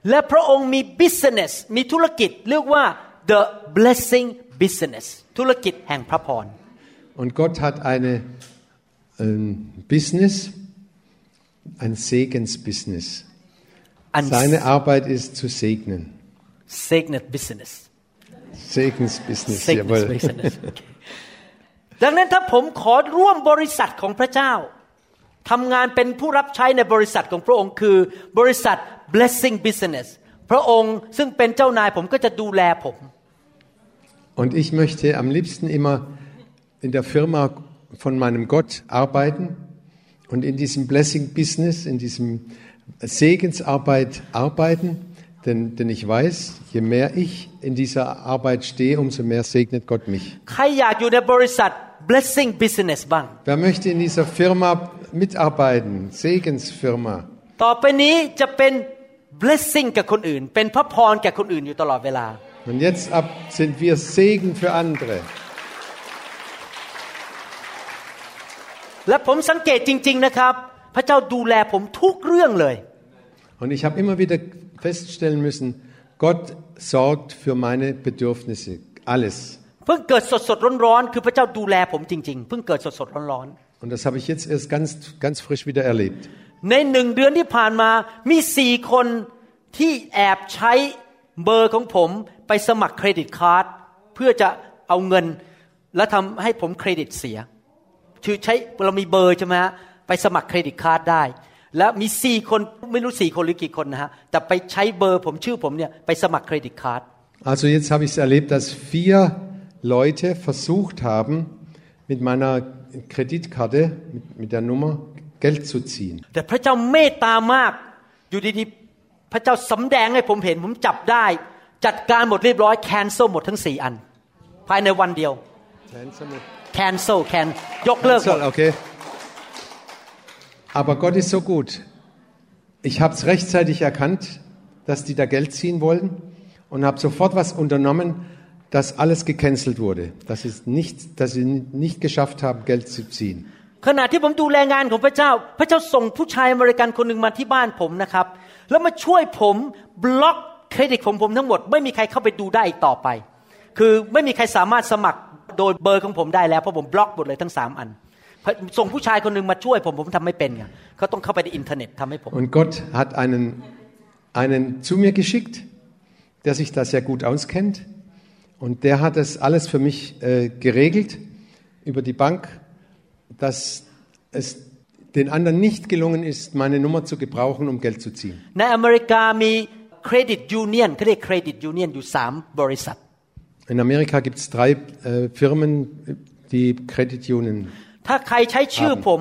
และพระองค์มี business มีธุรกิจเรียกว่า the blessing business ธุรกิจแห่งพระพร Und Gott hat eine, ein Business, ein Segensbusiness. อัน Seine Arbeit ist zu segnen. signet business Segensbusiness, signet jawohl. business ดังนั้นถ้าผมขอร่วมบริษัทของพระเจ้าทำงานเป็นผู้รับใช้ในบริษัทของพระองค์คือ บริษัท blessing business พระองค์ซึ่งเป็นเจ้านายผมก็จะดูแลผม Und ich möchte am liebsten immer in der Firma von meinem Gott arbeiten und in diesem Blessing Business, in diesem Segensarbeit arbeiten, denn, denn ich weiß, je mehr ich in dieser Arbeit stehe, umso mehr segnet Gott mich. ใครอยากอยู่ในบริษัท blessing business บ้าง Wer möchte in dieser Firma mitarbeiten? Segensfirma. ต่อไปนี้จะเป็น blessing กับคนอื่น เป็นพระพรแก่คนอื่นอยู่ตลอดเวลา Und jetzt ab sind wir Segen für andere. และผมสังเกตจริง ๆนะครับ พระเจ้าดูแลผมทุกเรื่องเลย Und ich habe immer wieder feststellen müssen, Gott sorgt für meine Bedürfnisse. Alles. เพิ่งเกิดสดสดๆร้อนๆคือพระเจ้าดูแลผมจริง ๆ เพิ่งเกิดสดสดๆร้อน Und das habe ich jetzt erst ganz, ganz frisch wieder erlebt. ในหนึ่งเดือนที่ผ่านมามีสี่คนที่แอบใช้เบอร์ของผมไปสมัครเครดิตการ์ดเพื่อจะเอาเงิน และทำให้ผมเครดิตเสียคือใช้เรามีเบอร์ใช่ไหมฮะไปสมัครเครดิตการ์ดได้ และมีสี่คนไม่รู้สี่คนหรือกี่คนนะฮะแต่ไปใช้เบอร์ผมชื่อผมเนี่ยไปสมัครเครดิตการ์ด Also jetzt habe ich es erlebt, dass vier Leute versucht haben, mit meiner Kreditkarte, mit, mit der Nummer Geld zu ziehen. แต่พระเจ้าเมตตามาก อยู่ดีๆ พระเจ้าสำแดงให้ผมเห็น ผมจับได้ จัดการหมดเรียบร้อย แคนเซิลหมดทั้งสี่อัน ภายในวันเดียว แคนเซิลแคนยกเลิกหมด Soll, okay. Aber Gott ist so gut. Ich habe es rechtzeitig erkannt dass die da Geld ziehen wollen und habe sofort was unternommen, dass alles gecancelt wurde, dass, es nicht, dass sie nicht geschafft haben, Geld zu ziehen. ขณะที่ผมดูแลงานของพระเจ้า พระเจ้าส่งผู้ชายอเมริกันคนหนึ่งมาที่บ้านผมนะครับ แล้วมาช่วยผมบล็อกเครดิตของผมทั้งหมด ไม่มีใครเข้าไปดูได้อีกต่อไป คือไม่มีใครสามารถสมัครโดยเบอร์ของผมได้แล้วเพราะผมบล็อกหมดเลยทั้งสามอันส่งผู้ชายคนหนึ่งมาช่วยผมผมทำไม่เป็นไงเขาต้องเข้าไปในอินเทอร์เน็ตทำให้ผม Und Gott hat einen, einen zu mir geschickt, der sich da sehr gut auskennt. Und der hat das alles für mich äh, geregelt über die Bank, dass es den anderen nicht gelungen ist, meine Nummer zu gebrauchen, um Geld zu ziehen. ในอเมริกามีเครดิตยูเนียนเขาเรียกเครดิตยูเนียนอยู่สามบริษัท In Amerika gibt es drei äh, Firmen, die Credit Union ถ้าใครใช้ชื่อผม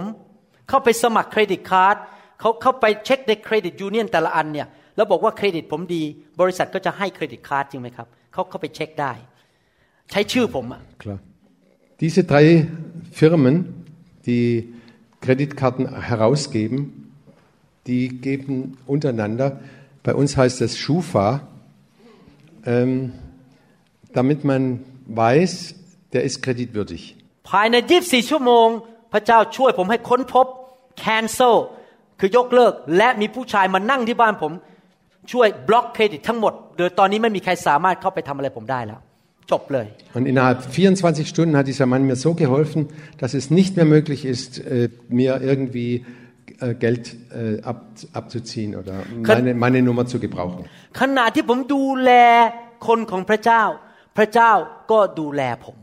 เข้าไปสมัครเครดิตการ์ดเขาเข้าไปเช็คในเครดิตยูเนียนแต่ละอันเนี่ยแล้วบอกว่าเครดิตผมดี บริษัทก็จะให้เครดิตการ์ดจริงไหมครับเขาเข้าไปเช็คได้ ใช้ชื่อผมอะ Klar. Diese drei Firmen, die Kreditkarten herausgeben, die geben untereinander, bei uns heißt es Schufa, ähm, damit man weiß, der ist kreditwürdig. ภายใน 24 ชั่วโมง พระเจ้าช่วยผมให้ค้นพบ cancel คือยกเลิก และมีผู้ชายมานั่งที่บ้านผม ช่วยบล็อกเครดิตทั้งหมด โดยตอนนี้ไม่มีใครสามารถเข้าไปทำอะไรผมได้แล้ว จบเลย Und innerhalb 24 Stunden hat dieser Mann mir so geholfen, dass es nicht mehr möglich ist, äh, mir irgendwie äh, Geld äh, ab, abzuziehen oder meine, meine Nummer zu gebrauchen. ขณะที่ผมดูแลคนของพระเจ้า พระเจ้าก็ดูแลผม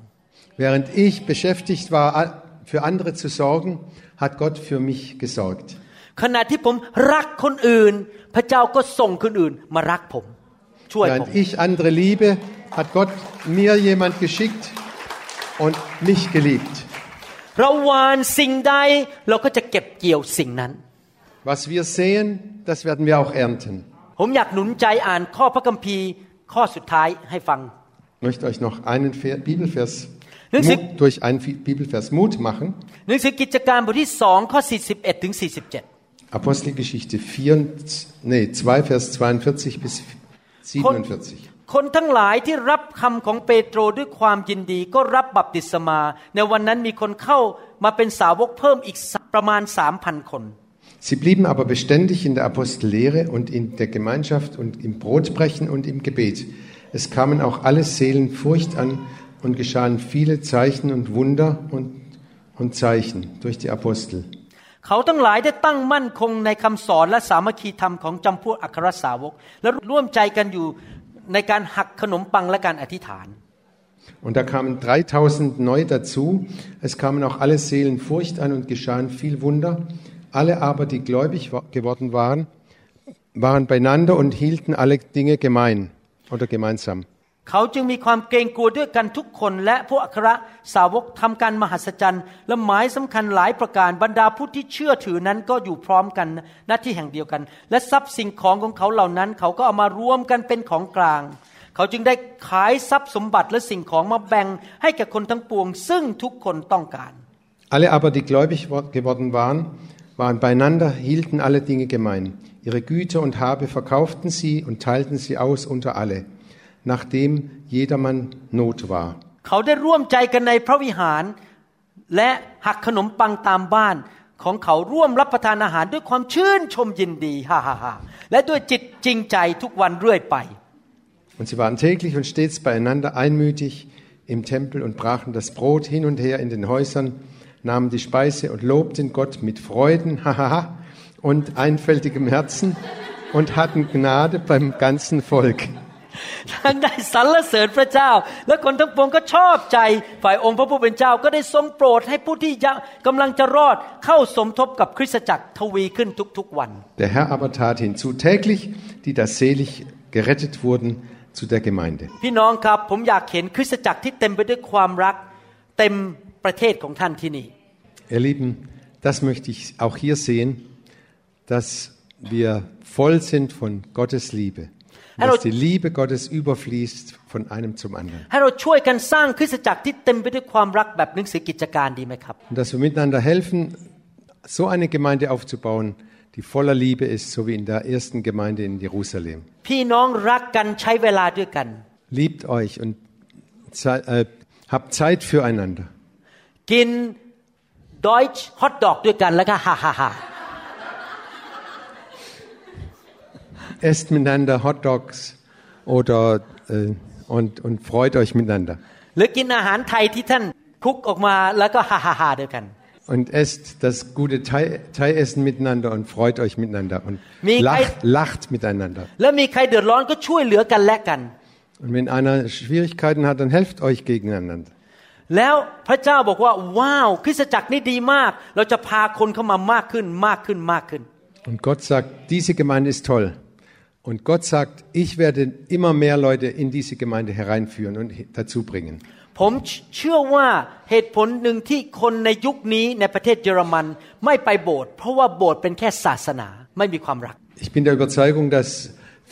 Während ich beschäftigt war, a- für andere zu sorgen, hat Gott für mich gesorgt. ขณะที่ผมรักคนอื่น พระเจ้าก็ส่งคนอื่นมารักผม ช่วยผม Während ich andere liebe, hat Gott mir jemand geschickt und mich geliebt. เราหวานสิ่งใดเราก็จะเก็บเกี่ยวสิ่งนั้น Was wir sehen, das werden wir auch ernten. ผมอยากหนุนใจอ่านข้อพระคัมภีร์ข้อสุดท้ายให้ฟัง Ich möchte euch noch einen Ver- Bibelvers Nun, Sie- Mut, durch einen Fi- Bibelvers Mut machen. หนังสือกิจการบทที่สองข้อ 41ถึง47 Apostelgeschichte 4, nee, 2, Vers 42 bis 47. คนทั้งหลายที่รับคำของเปโตรด้วยความยินดีก็รับบัพติศมา ในวันนั้นมีคนเข้ามาเป็นสาวกเพิ่มอีกประมาณสามพันคน Sie blieben aber beständig in der Apostellehre und in der Gemeinschaft und im Brotbrechen und im Gebet. Es kamen auch alle Seelen Furcht an und geschahen viele Zeichen und Wunder und, und Zeichen durch die Apostel. เขาทั้งหลายได้ตั้งมั่นคงในคำสอนและสามัคคีธรรมของจำพวกอัครสาวก และร่วมใจกันอยู่ ในการหักขนมปังและการอธิษฐาน Und da kamen 3000 neu dazu. Es kamen auch alle Seelen Furcht an und geschahen viel Wunder. Alle aber, die gläubig wa- geworden waren, waren beieinander und hielten alle Dinge gemein oder gemeinsam. เขาจึงมีความเกรงกลัวด้วยกันทุกคน และพวกอัครสาวกทำการมหัศจรรย์ และหมายสำคัญหลายประการบรรดาผู้ที่เชื่อถือนั้นก็อยู่พร้อมกันหน้าที่แห่งเดียวกัน และทรัพย์สิ่งของของเขาเหล่านั้น เขาก็เอามารวมกันเป็นของกลาง เขาจึงได้ขายทรัพย์สมบัติและสิ่งของมาแบ่งให้แก่คนทั้งปวง ซึ่งทุกคนต้องการ Alle aber, die gläubig geworden waren, waren beieinander, hielten alle Dinge gemein. Ihre Güter und Habe verkauften sie und teilten sie aus unter alle, nachdem jedermann Not war. เขาได้ร่วมใจกันในพระวิหาร และหักขนมปังตามบ้าน ของเขาร่วมรับประทานอาหารด้วยความชื่นชมยินดีฮ่าฮ่าฮ่าและด้วยจิตจริงใจทุกวันเรื่อยไป Und sie waren täglich und stets beieinander einmütig im Tempel und brachen das Brot hin und her in den Häusern, nahmen die Speise und lobten Gott mit Freuden hahaha, und einfältigem Herzen und hatten Gnade beim ganzen Volk. ทั้งได้สรรเสริญพระเจ้า และคนทั้งปวงก็ชอบใจฝ่ายองค์พระผู้เป็นเจ้าก็ได้ทรงโปรดให้ผู้ที่ยังกำลังจะรอดเข้าสมทบกับคริสตจักรทวีขึ้นทุกๆวัน Der Herr aber tat hinzu täglich, die da selig gerettet wurden, zu der Gemeinde. พี่น้องครับผมอยากเห็นคริสตจักรที่เต็มไปด้วยความรัก เต็มประเทศของท่านที่นี่ Ihr Lieben, das möchte ich auch hier sehen, dass wir voll sind von Gottes Liebe. Und Hallo. dass die Liebe Gottes überfließt von einem zum anderen. ให้เราช่วยกันสร้างคริสตจักรที่เต็มไปด้วยความรักแบบหนังสือกิจการดีไหมครับ Und dass wir miteinander helfen, so eine Gemeinde aufzubauen, die voller Liebe ist, so wie in der ersten Gemeinde in Jerusalem. พี่น้องรักกันใช้เวลาด้วยกัน Liebt euch und Zei- äh, habt Zeit füreinander. กินดอยช์ฮอทดอกด้วยกันแล้วก็ฮ่าฮ่าฮ่า Esst miteinander Hotdogs oder äh, und, und freut euch miteinander. หรือกินอาหารไทยที่ท่านคลุกออกมาแล้วก็ฮ่าฮ่าฮ่าด้วยกัน Und esst das gute Thai, Thai-Essen miteinander und freut euch miteinander und Mir lacht, kein- lacht miteinander. แล้วมีใครเดือดร้อนก็ช่วยเหลือกันและกัน Und wenn einer Schwierigkeiten hat, dann helft euch gegeneinander. แล้วพระเจ้าบอกว่า ว้าวคริสตจักรนี่ดีมาก เราจะพาคนเข้ามามากขึ้นมากขึ้นมากขึ้น Und Gott sagt, diese Gemeinde ist toll. Und Gott sagt, ich werde immer mehr Leute in diese Gemeinde hereinführen und dazu bringen. ผมเชื่อว่าเหตุผลหนึ่งที่คนในยุคนี้ในประเทศเยอรมันไม่ไปโบสถ์เพราะว่าโบสถ์เป็นแค่ศาสนาไม่มีความรัก Ich bin der Überzeugung, dass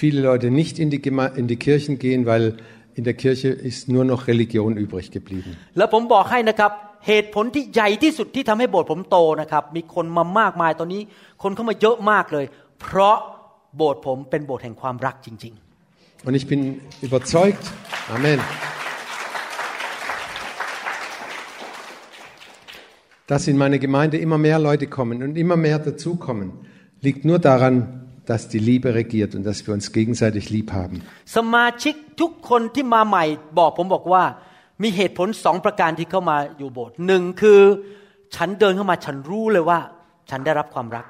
viele Leute nicht in die, Geme in die Kirchen gehen, weil in der Kirche ist nur noch Religion übrig geblieben. แล้วผมบอกให้นะครับ เหตุผลที่ใหญ่ที่สุดที่ทำให้โบสถ์ผมโตนะครับ มีคนมามากมายตอนนี้ คนเข้ามาเยอะมากเลย เพราะ โบสถ์ผมเป็นโบสถ์แห่งความรักจริง Und ich bin überzeugt, Amen, dass in meine Gemeinde immer mehr Leute kommen und immer mehr dazukommen, liegt nur daran, dass die Liebe regiert und dass wir uns gegenseitig lieb haben. ๆสมาชิกทุกคนที่มาใหม่บอกผมบอกว่ามีเหตุผลสองประการที่เข้ามาอยู่โบสถ์หนึ่งคือฉันเดินเข้ามาฉันรู้เลยว่า ฉันได้รับความรัก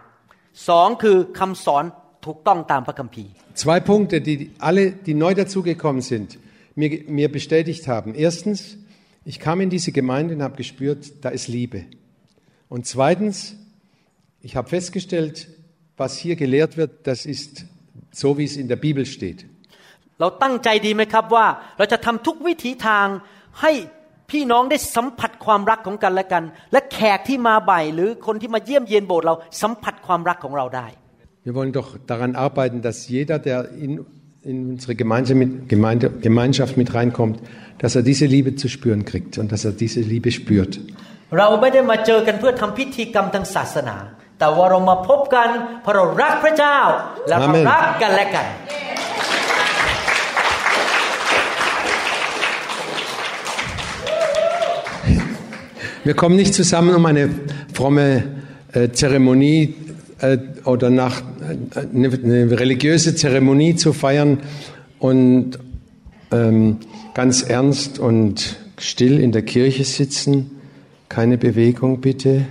สองคือคำสอน ถูกต้องตามพระคัมภีร์ Zwei Punkte, die alle, die neu dazugekommen sind, mir, mir bestätigt haben. Erstens, ich kam in diese Gemeinde und habe gespürt, da ist Liebe. Und zweitens, ich habe festgestellt, was hier gelehrt wird, das ist so, wie es in der Bibel steht. เราตั้งใจดีไหมครับว่าเราจะทำทุกวิถีทางให้พี่น้องได้สัมผัสความรักของกันและกัน และแขกที่มาบ่ายหรือคนที่มาเยี่ยมเยียนโบสถ์เราสัมผัสความรักของเราได้ Wir wollen doch daran arbeiten, dass jeder, der in, in unsere Gemeinde mit, Gemeinde, Gemeinschaft mit reinkommt, dass er diese Liebe zu spüren kriegt und dass er diese Liebe spürt. เราไม่ได้มาเจอกันเพื่อทำพิธีกรรมทางศาสนา แต่ว่าเรามาพบกันเพราะเรารักพระเจ้า และเรา อาเมน รักกันและกัน Wir kommen nicht zusammen, um eine fromme äh, Zeremonie äh, oder nach, äh, eine, eine religiöse Zeremonie zu feiern und ähm, ganz ernst und still in der Kirche sitzen. Keine Bewegung bitte.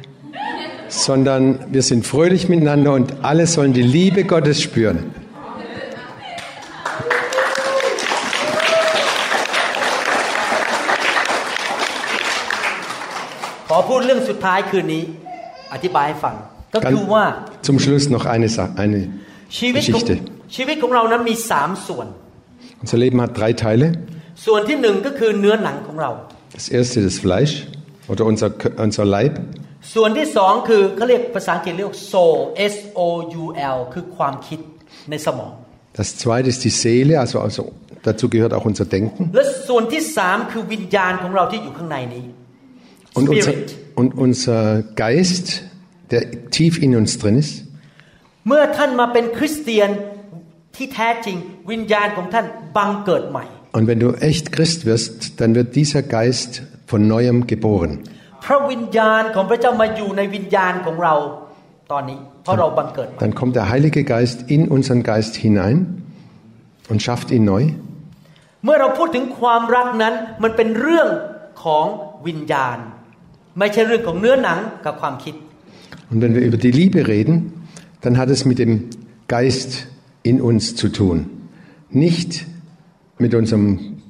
Sondern wir sind fröhlich miteinander und alle sollen die Liebe Gottes spüren. ขอพูดเรื่องสุดท้ายคืนนี้ อธิบายให้ฟัง ก็คือว่า Zum Schluss noch eine, Sa- eine ชีวิตของ Geschichte. ชีวิตของเรานั้นมีสามส่วน Unser Leben hat drei Teile. ส่วนที่หนึ่งก็คือเนื้อหนังของเรา Das erste das Fleisch oder unser, Kö- unser Leib. ส่วนที่สองคือเขาเรียกภาษาอังกฤษเรียก soul S O U L คือความคิดในสมอง Das zweite ist die Seele, also, also dazu gehört auch unser Denken. และส่วนที่สามคือวิญญาณของเราที่อยู่ข้างในนี้ Und unser, Spirit und unser Geist, der tief in uns drin ist. เมื่อท่านมาเป็นคริสเตียนที่แท้จริงวิญญาณของท่านบังเกิดใหม่ Und wenn du echt Christ wirst, dann wird dieser Geist von neuem geboren. พระวิญญาณของพระเจ้ามาอยู่ในวิญญาณของเราตอนนี้เพราะเราบังเกิดใหม่ Dann kommt der Heilige Geist in unseren Geist hinein und schafft ihn neu. เมื่อเราพูดถึงความรักนั้นมันเป็นเรื่องของวิญญาณ ไม่ใช่เรื่องของเนื้อหนังกับความคิด Und wenn wir über die Liebe reden, dann hat es mit dem Geist in uns zu tun. Nicht mit, unserem,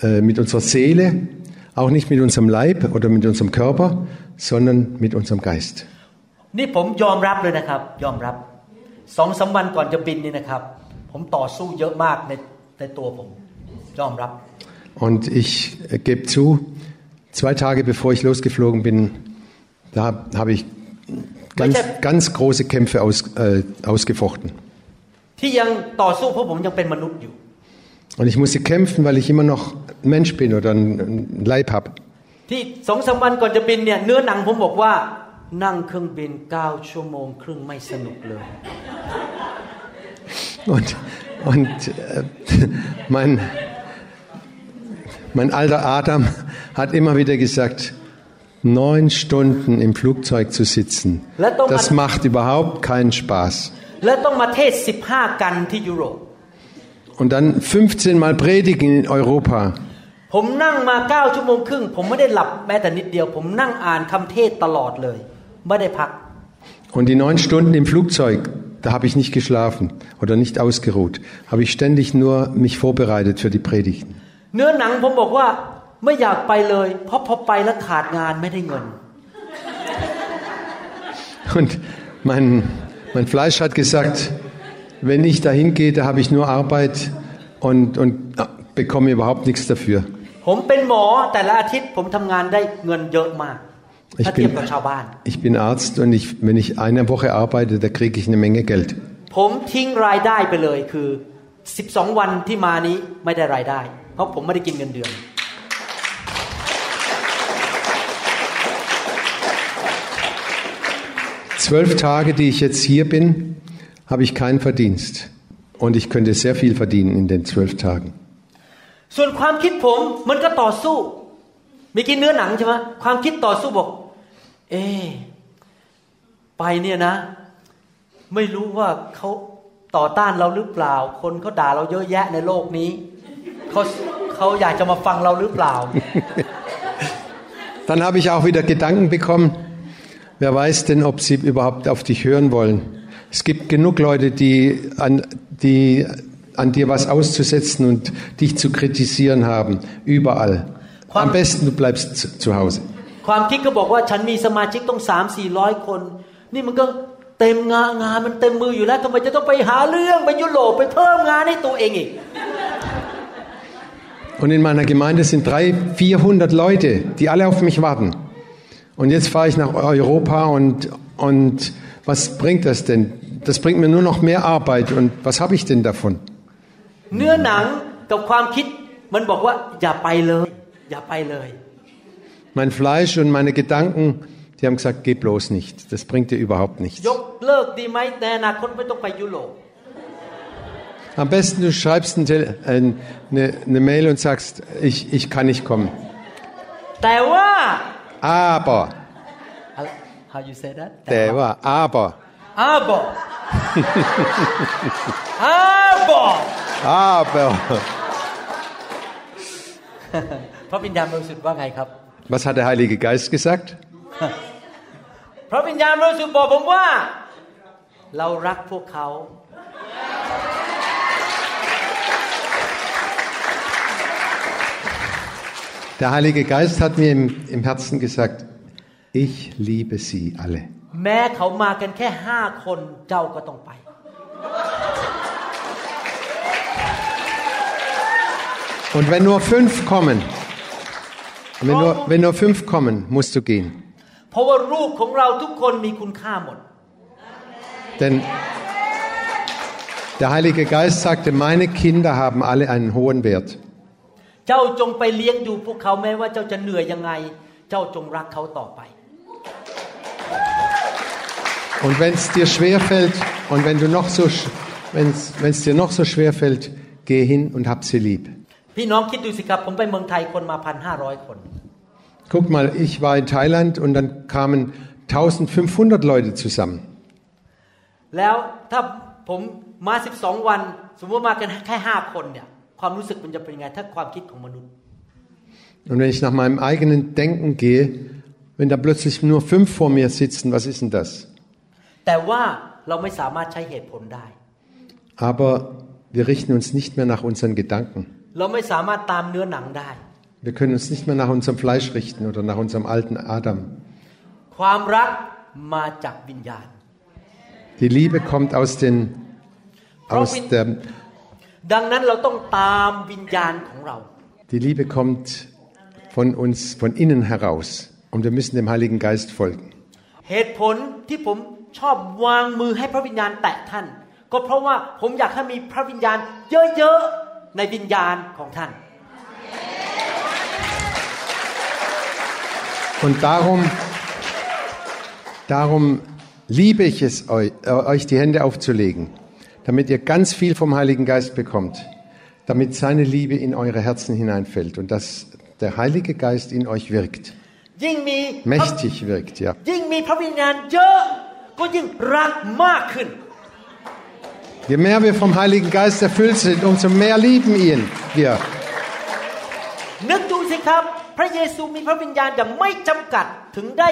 äh, mit unserer Seele, auch nicht mit unserem Leib oder mit unserem Körper, sondern mit unserem Geist. นี่ผมยอมรับเลยนะครับ ยอมรับสองสามวันก่อนจะบินนี่นะครับ ผมต่อสู้เยอะมากในในตัวผม ยอมรับ Und ich äh, gebe zu, zwei Tage bevor ich losgeflogen bin, da habe ich ganz, ganz große Kämpfe aus, äh, ausgefochten. Und ich musste kämpfen, weil ich immer noch ein Mensch bin oder einen Leib habe. Und, und äh, mein, mein alter Adam hat immer wieder gesagt, neun Stunden im Flugzeug zu sitzen, das macht überhaupt keinen Spaß. และต้องมาเทศ 15 กันที่ยุโรป Und dann 15 Mal predigen in Europa. ผมนั่งมาเก้าชั่วโมงครึ่ง ผมไม่ได้หลับแม้แต่นิดเดียว ผมนั่งอ่านคำเทศตลอดเลย ไม่ได้พัก Und die neun Stunden im Flugzeug, da habe ich nicht geschlafen oder nicht ausgeruht. Habe ich ständig nur mich vorbereitet für die Predigten. เนื้อหนังผมบอกว่า ไม่อยากไปเลย เพราะพอไปแล้วขาดงานไม่ได้เงิน Und mein, mein Fleisch hat gesagt, wenn ich dahin gehe, da habe ich nur Arbeit und, und ah, bekomme überhaupt nichts dafür. ผมเป็นหมอแต่ละอาทิตย์ผมทำงานได้เงินเยอะมาก Ich ถ้าเทียบ bin, กับชาวบ้าน ich bin Arzt und ich, wenn ich eine Woche arbeite, da kriege ich eine Menge Geld. ผมทิ้งรายได้ไปเลยคือ 12 วันที่มานี้ไม่ได้รายได้ เพราะผมไม่ได้กินเงินเดือน Zwölf Tage, die ich jetzt hier bin, habe ich keinen Verdienst. Und ich könnte sehr viel verdienen in den zwölf Tagen. ส่วนความคิดผมมันก็ต่อสู้เมื่อกี้เนื้อหนังใช่ไหมความคิดต่อสู้บอก เอะไปเนี่ยนะ ไม่รู้ว่าเขาต่อต้านเราหรือเปล่า คนเขาด่าเราเยอะแยะในโลกนี้เขาเขาอยากจะมาฟังเราหรือเปล่า Dann habe ich auch wieder Gedanken bekommen. Wer weiß denn, ob sie überhaupt auf dich hören wollen? Es gibt genug Leute, die an, die an dir was auszusetzen und dich zu kritisieren haben. Überall. Am besten du bleibst zu, zu Hause. ความคิดก็บอกว่าฉันมีสมาชิกต้องสามสี่ร้อยคน นี่มันก็เต็มงานงานมันเต็มมืออยู่แล้วทำไมจะต้องไปหาเรื่องไปยุโรปไปเพิ่มงานให้ตัวเองอีก Und in meiner Gemeinde sind drei, 400 Leute, die alle auf mich warten. Und jetzt fahre ich nach Europa und, und was bringt das denn? Das bringt mir nur noch mehr Arbeit und was habe ich denn davon? เนื้อหนังกับความคิดมันบอกว่าอย่าไปเลย อย่าไปเลย Mein Fleisch und meine Gedanken, die haben gesagt, geh bloß nicht. Das bringt dir überhaupt nichts. ยกเลิกดีไหมในอนาคตไม่ต้องไปยุโรป Am besten du schreibst ein Tele- ein- eine, eine Mail und sagst, ich, ich kann nicht kommen. แต่ว่า Aber, how you say that der war, aber, อาบอกอาบอก aber. พระวิญญาณบริสุทธิ์ว่าไงครับ Was hat der Heilige Geist gesagt? พระวิญญาณบริสุทธิ์บอกผมว่า เรารักพวกเขา Der Heilige Geist hat mir im, im Herzen gesagt, ich liebe sie alle. แม้เขามากันแค่ห้าคนเจ้าก็ต้องไป Und wenn nur fünf kommen, wenn nur, wenn nur fünf kommen, musst du gehen. เพราะว่าลูกของเราทุกคนมีคุณค่าหมด Denn der Heilige Geist sagte, meine Kinder haben alle einen hohen Wert. เจ้าจงไปเลี้ยงดูพวกเขาแม้ว่าเจ้าจะเหนื่อยยังไง เจ้าจงรักเขาต่อไป Und wenn es dir schwer fällt und wenn du noch so, wenn es dir noch so schwer fällt, geh hin und hab sie lieb. พี่น้องคิดดูสิครับ ผมไปเมืองไทยคนมาพันห้าร้อยคน Guck mal, ich war in Thailand und dann kamen 1500 Leute zusammen. แล้วถ้าผมมา 12 วัน สมมติว่ามากันแค่ห้าคนเนี่ย und wenn ich nach meinem eigenen Denken gehe, wenn da plötzlich nur fünf vor mir sitzen, was ist denn das? Aber wir richten uns nicht mehr nach unseren Gedanken. Wir können uns nicht mehr nach unserem Fleisch richten oder nach unserem alten Adam. Die Liebe kommt aus, den, aus der ดังนั้นเราต้องตามวิญญาณของเรา die Liebe kommt von uns, von innen heraus. Und wir müssen dem Heiligen Geist folgen. เหตุผลที่ผมชอบวางมือให้พระวิญญาณแตะท่าน ก็เพราะว่าผมอยากให้มีพระวิญญาณเยอะๆในวิญญาณของท่าน Und darum, Darum liebe ich es, euch, äh, euch die Hände aufzulegen, damit ihr ganz viel vom Heiligen Geist bekommt, damit seine Liebe in eure Herzen hineinfällt und dass der Heilige Geist in euch wirkt, ยิ่งมี mächtig wirkt, ja. ยิ่งมีพระวิญญาณเยอะก็ยิ่งรักมากขึ้น Je mehr wir vom Heiligen Geist erfüllt sind, umso mehr lieben ihn wir. นึกดูสิครับ พระเยซูมีพระวิญญาณอย่างไม่จำกัดถึงได้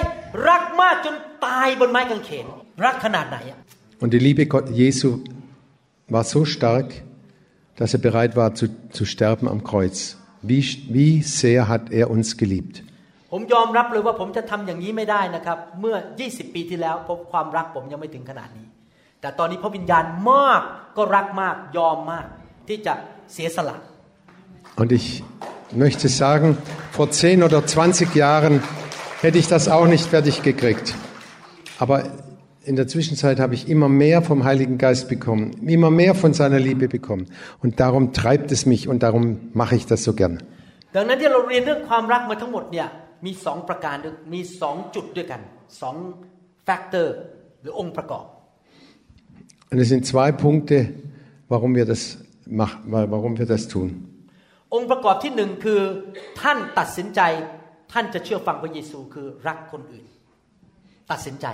รักมากจนตายบนไม้กางเขน รักขนาดไหนอะ Und die Liebe Gott, Jesu war so stark, dass er bereit war zu, zu sterben am Kreuz. Wie, wie sehr hat er uns geliebt. ผมยอมรับเลยว่าผมจะทำอย่างนี้ไม่ได้นะครับ เมื่อ 20 ปีที่แล้วผมความรักผมยังไม่ถึงขนาดนี้ แต่ตอนนี้พระวิญญาณมากก็รักมากยอมมาก ที่จะเสียสละ Und ich möchte sagen, vor 10 oder 20 Jahren hätte ich das auch nicht fertig gekriegt. Aber in der Zwischenzeit habe ich immer mehr vom Heiligen Geist bekommen, immer mehr von seiner Liebe bekommen. Und darum treibt es mich und darum mache ich das so gern. ดังนั้นที่เราเรียนเรื่องความรักมาทั้งหมดเนี่ยมีสองประการด้วยมีสองจุดด้วยกันสองแฟกเตอร์หรือองค์ประกอบ Und es sind zwei Punkte, warum wir das, mach, warum wir das tun. องค์ประกอบที่หนึ่งคือท่านตัดสินใจท่านจะเชื่อฟังพระเยซูคือรักคนอื่น ตัดสินใจ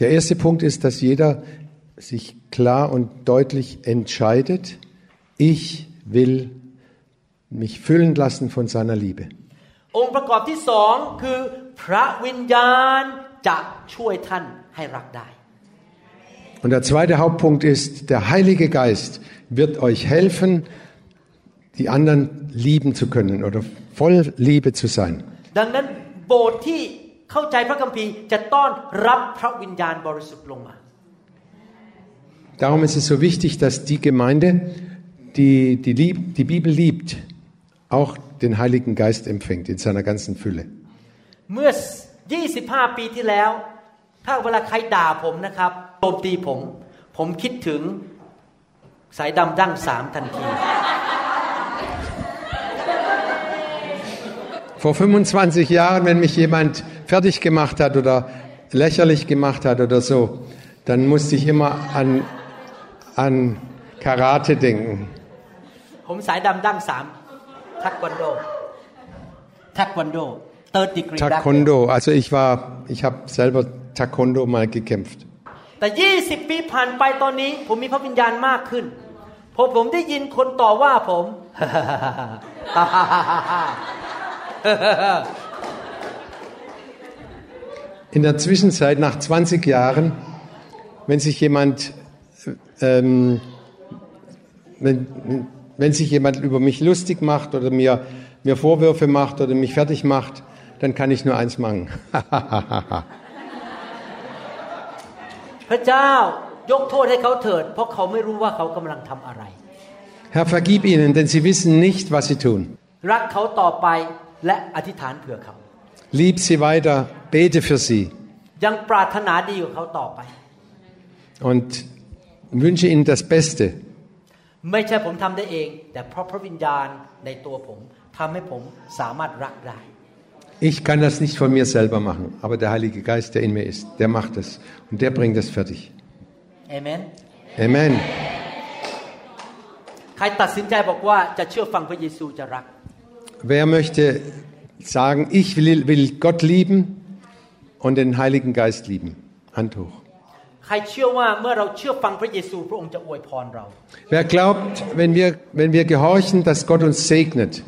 Der erste Punkt ist, dass jeder sich klar und deutlich entscheidet, ich will mich füllen lassen von seiner Liebe. องค์ประกอบที่สองคือพระวิญญาณจะช่วยท่านให้รักได้ Und der zweite Hauptpunkt ist, der Heilige Geist wird euch helfen, die anderen lieben zu können oder voll Liebe zu sein. ดังนั้นโบสถ์ที่ เข้าใจพระคัมภีร์จะต้อนรับพระวิญญาณบริสุทธิ์ลงมา Darum ist es so wichtig, dass die Gemeinde, die die, lieb, die Bibel liebt, auch den Heiligen Geist empfängt in seiner ganzen Fülle. เมื่อ 25 ปีที่แล้ว ถ้าเวลาใครด่าผมนะครับโจมตีผม ผมคิดถึงสายดำดั้งสามทันที Vor 25 Jahren, wenn mich jemand fertig gemacht hat oder lächerlich gemacht hat oder so, dann musste ich immer an, an Karate denken. ผมสายดำดั้งสามทักวันโดทักวันโด third degree black belt Taekwondo, also ich war, ich habe selber Taekwondo mal gekämpft. แต่ 20 ปีผ่านไปตอนนี้ ผมมีพระวิญญาณมากขึ้นพอผมได้ยินคนต่อว่าผม In der Zwischenzeit, nach 20 Jahren, wenn sich jemand, ähm, wenn, wenn sich jemand über mich lustig macht oder mir, mir Vorwürfe macht oder mich fertig macht, dann kann ich nur eins machen. Herr, vergib ihnen, denn sie wissen nicht, was sie tun. รักเขาต่อไปและอธิษฐานเผื่อเขา Lieb sie weiter, bete für sie ยังปรารถนาดีกับเขาต่อไป und wünsche ihnen das Beste. ไม่ใช่ผมทำได้เอง แต่เพราะพระวิญญาณในตัวผมทำให้ผมสามารถรักได้ Ich kann das nicht von mir selber machen, aber der Heilige Geist, der in mir ist, der macht es und der bringt es fertig. เอเมน Amen. ใครตัดสินใจบอกว่าจะเชื่อฟังพระเยซูจะรัก Wer möchte sagen, ich will, Gott lieben und den Heiligen Geist lieben? Hand hoch. Wer glaubt, wenn wir, wenn wir gehorchen, dass Gott uns segnet?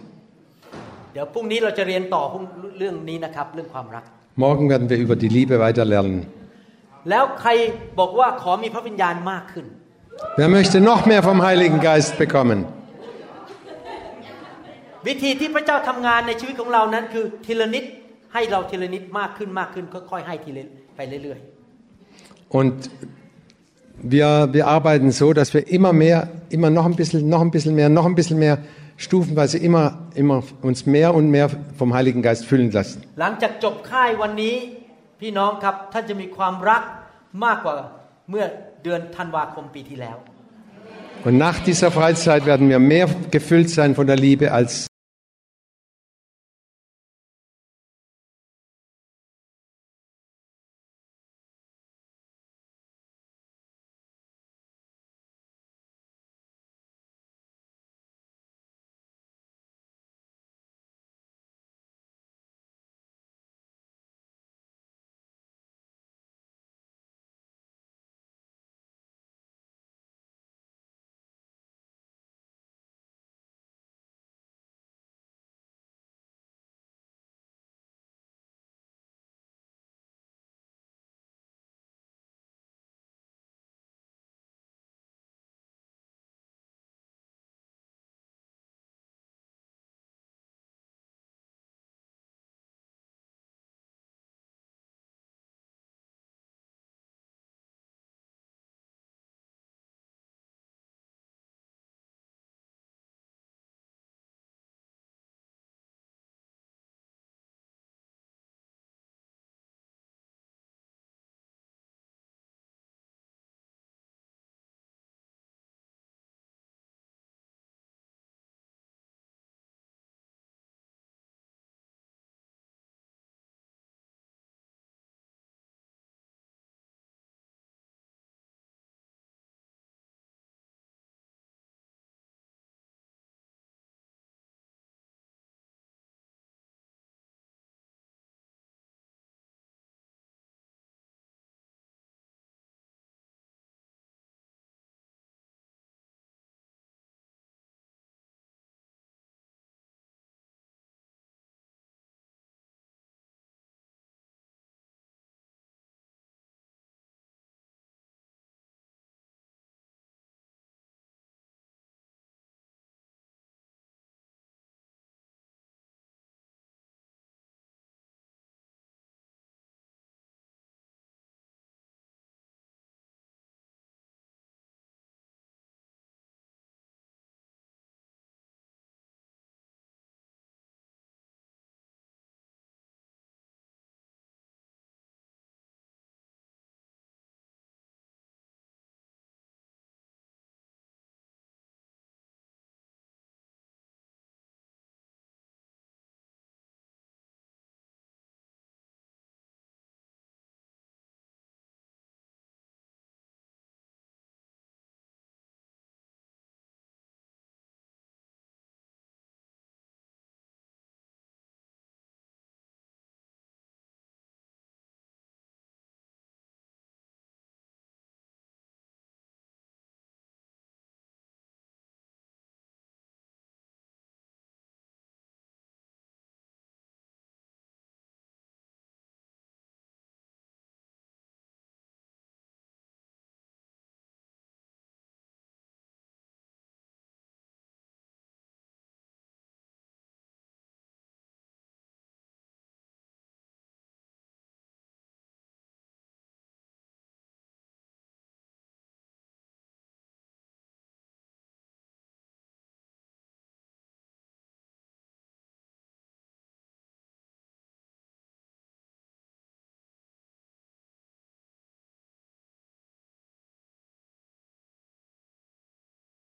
Morgen werden wir über die Liebe weiter lernen. Wer möchte noch mehr vom Heiligen Geist bekommen? วิธีที่พระเจ้าทำงานในชีวิตของเรานั้นคือทีละนิดให้เราทีละนิดมากขึ้นมากขึ้นค่อยๆให้ทีละไปเรื่อย Und wir, wir arbeiten so, dass wir immer mehr, immer noch ein bisschen, noch ein bisschen mehr, noch ein bisschen mehr, stufenweise immer, immer uns mehr und mehr vom Heiligen Geist füllen lassen. ๆ หลังจากจบค่ายวันนี้พี่น้องครับท่านจะมีความรักมากกว่าเมื่อเดือนธันวาคมปีที่แล้ว und nach dieser Freizeit werden wir mehr gefüllt sein von der Liebe als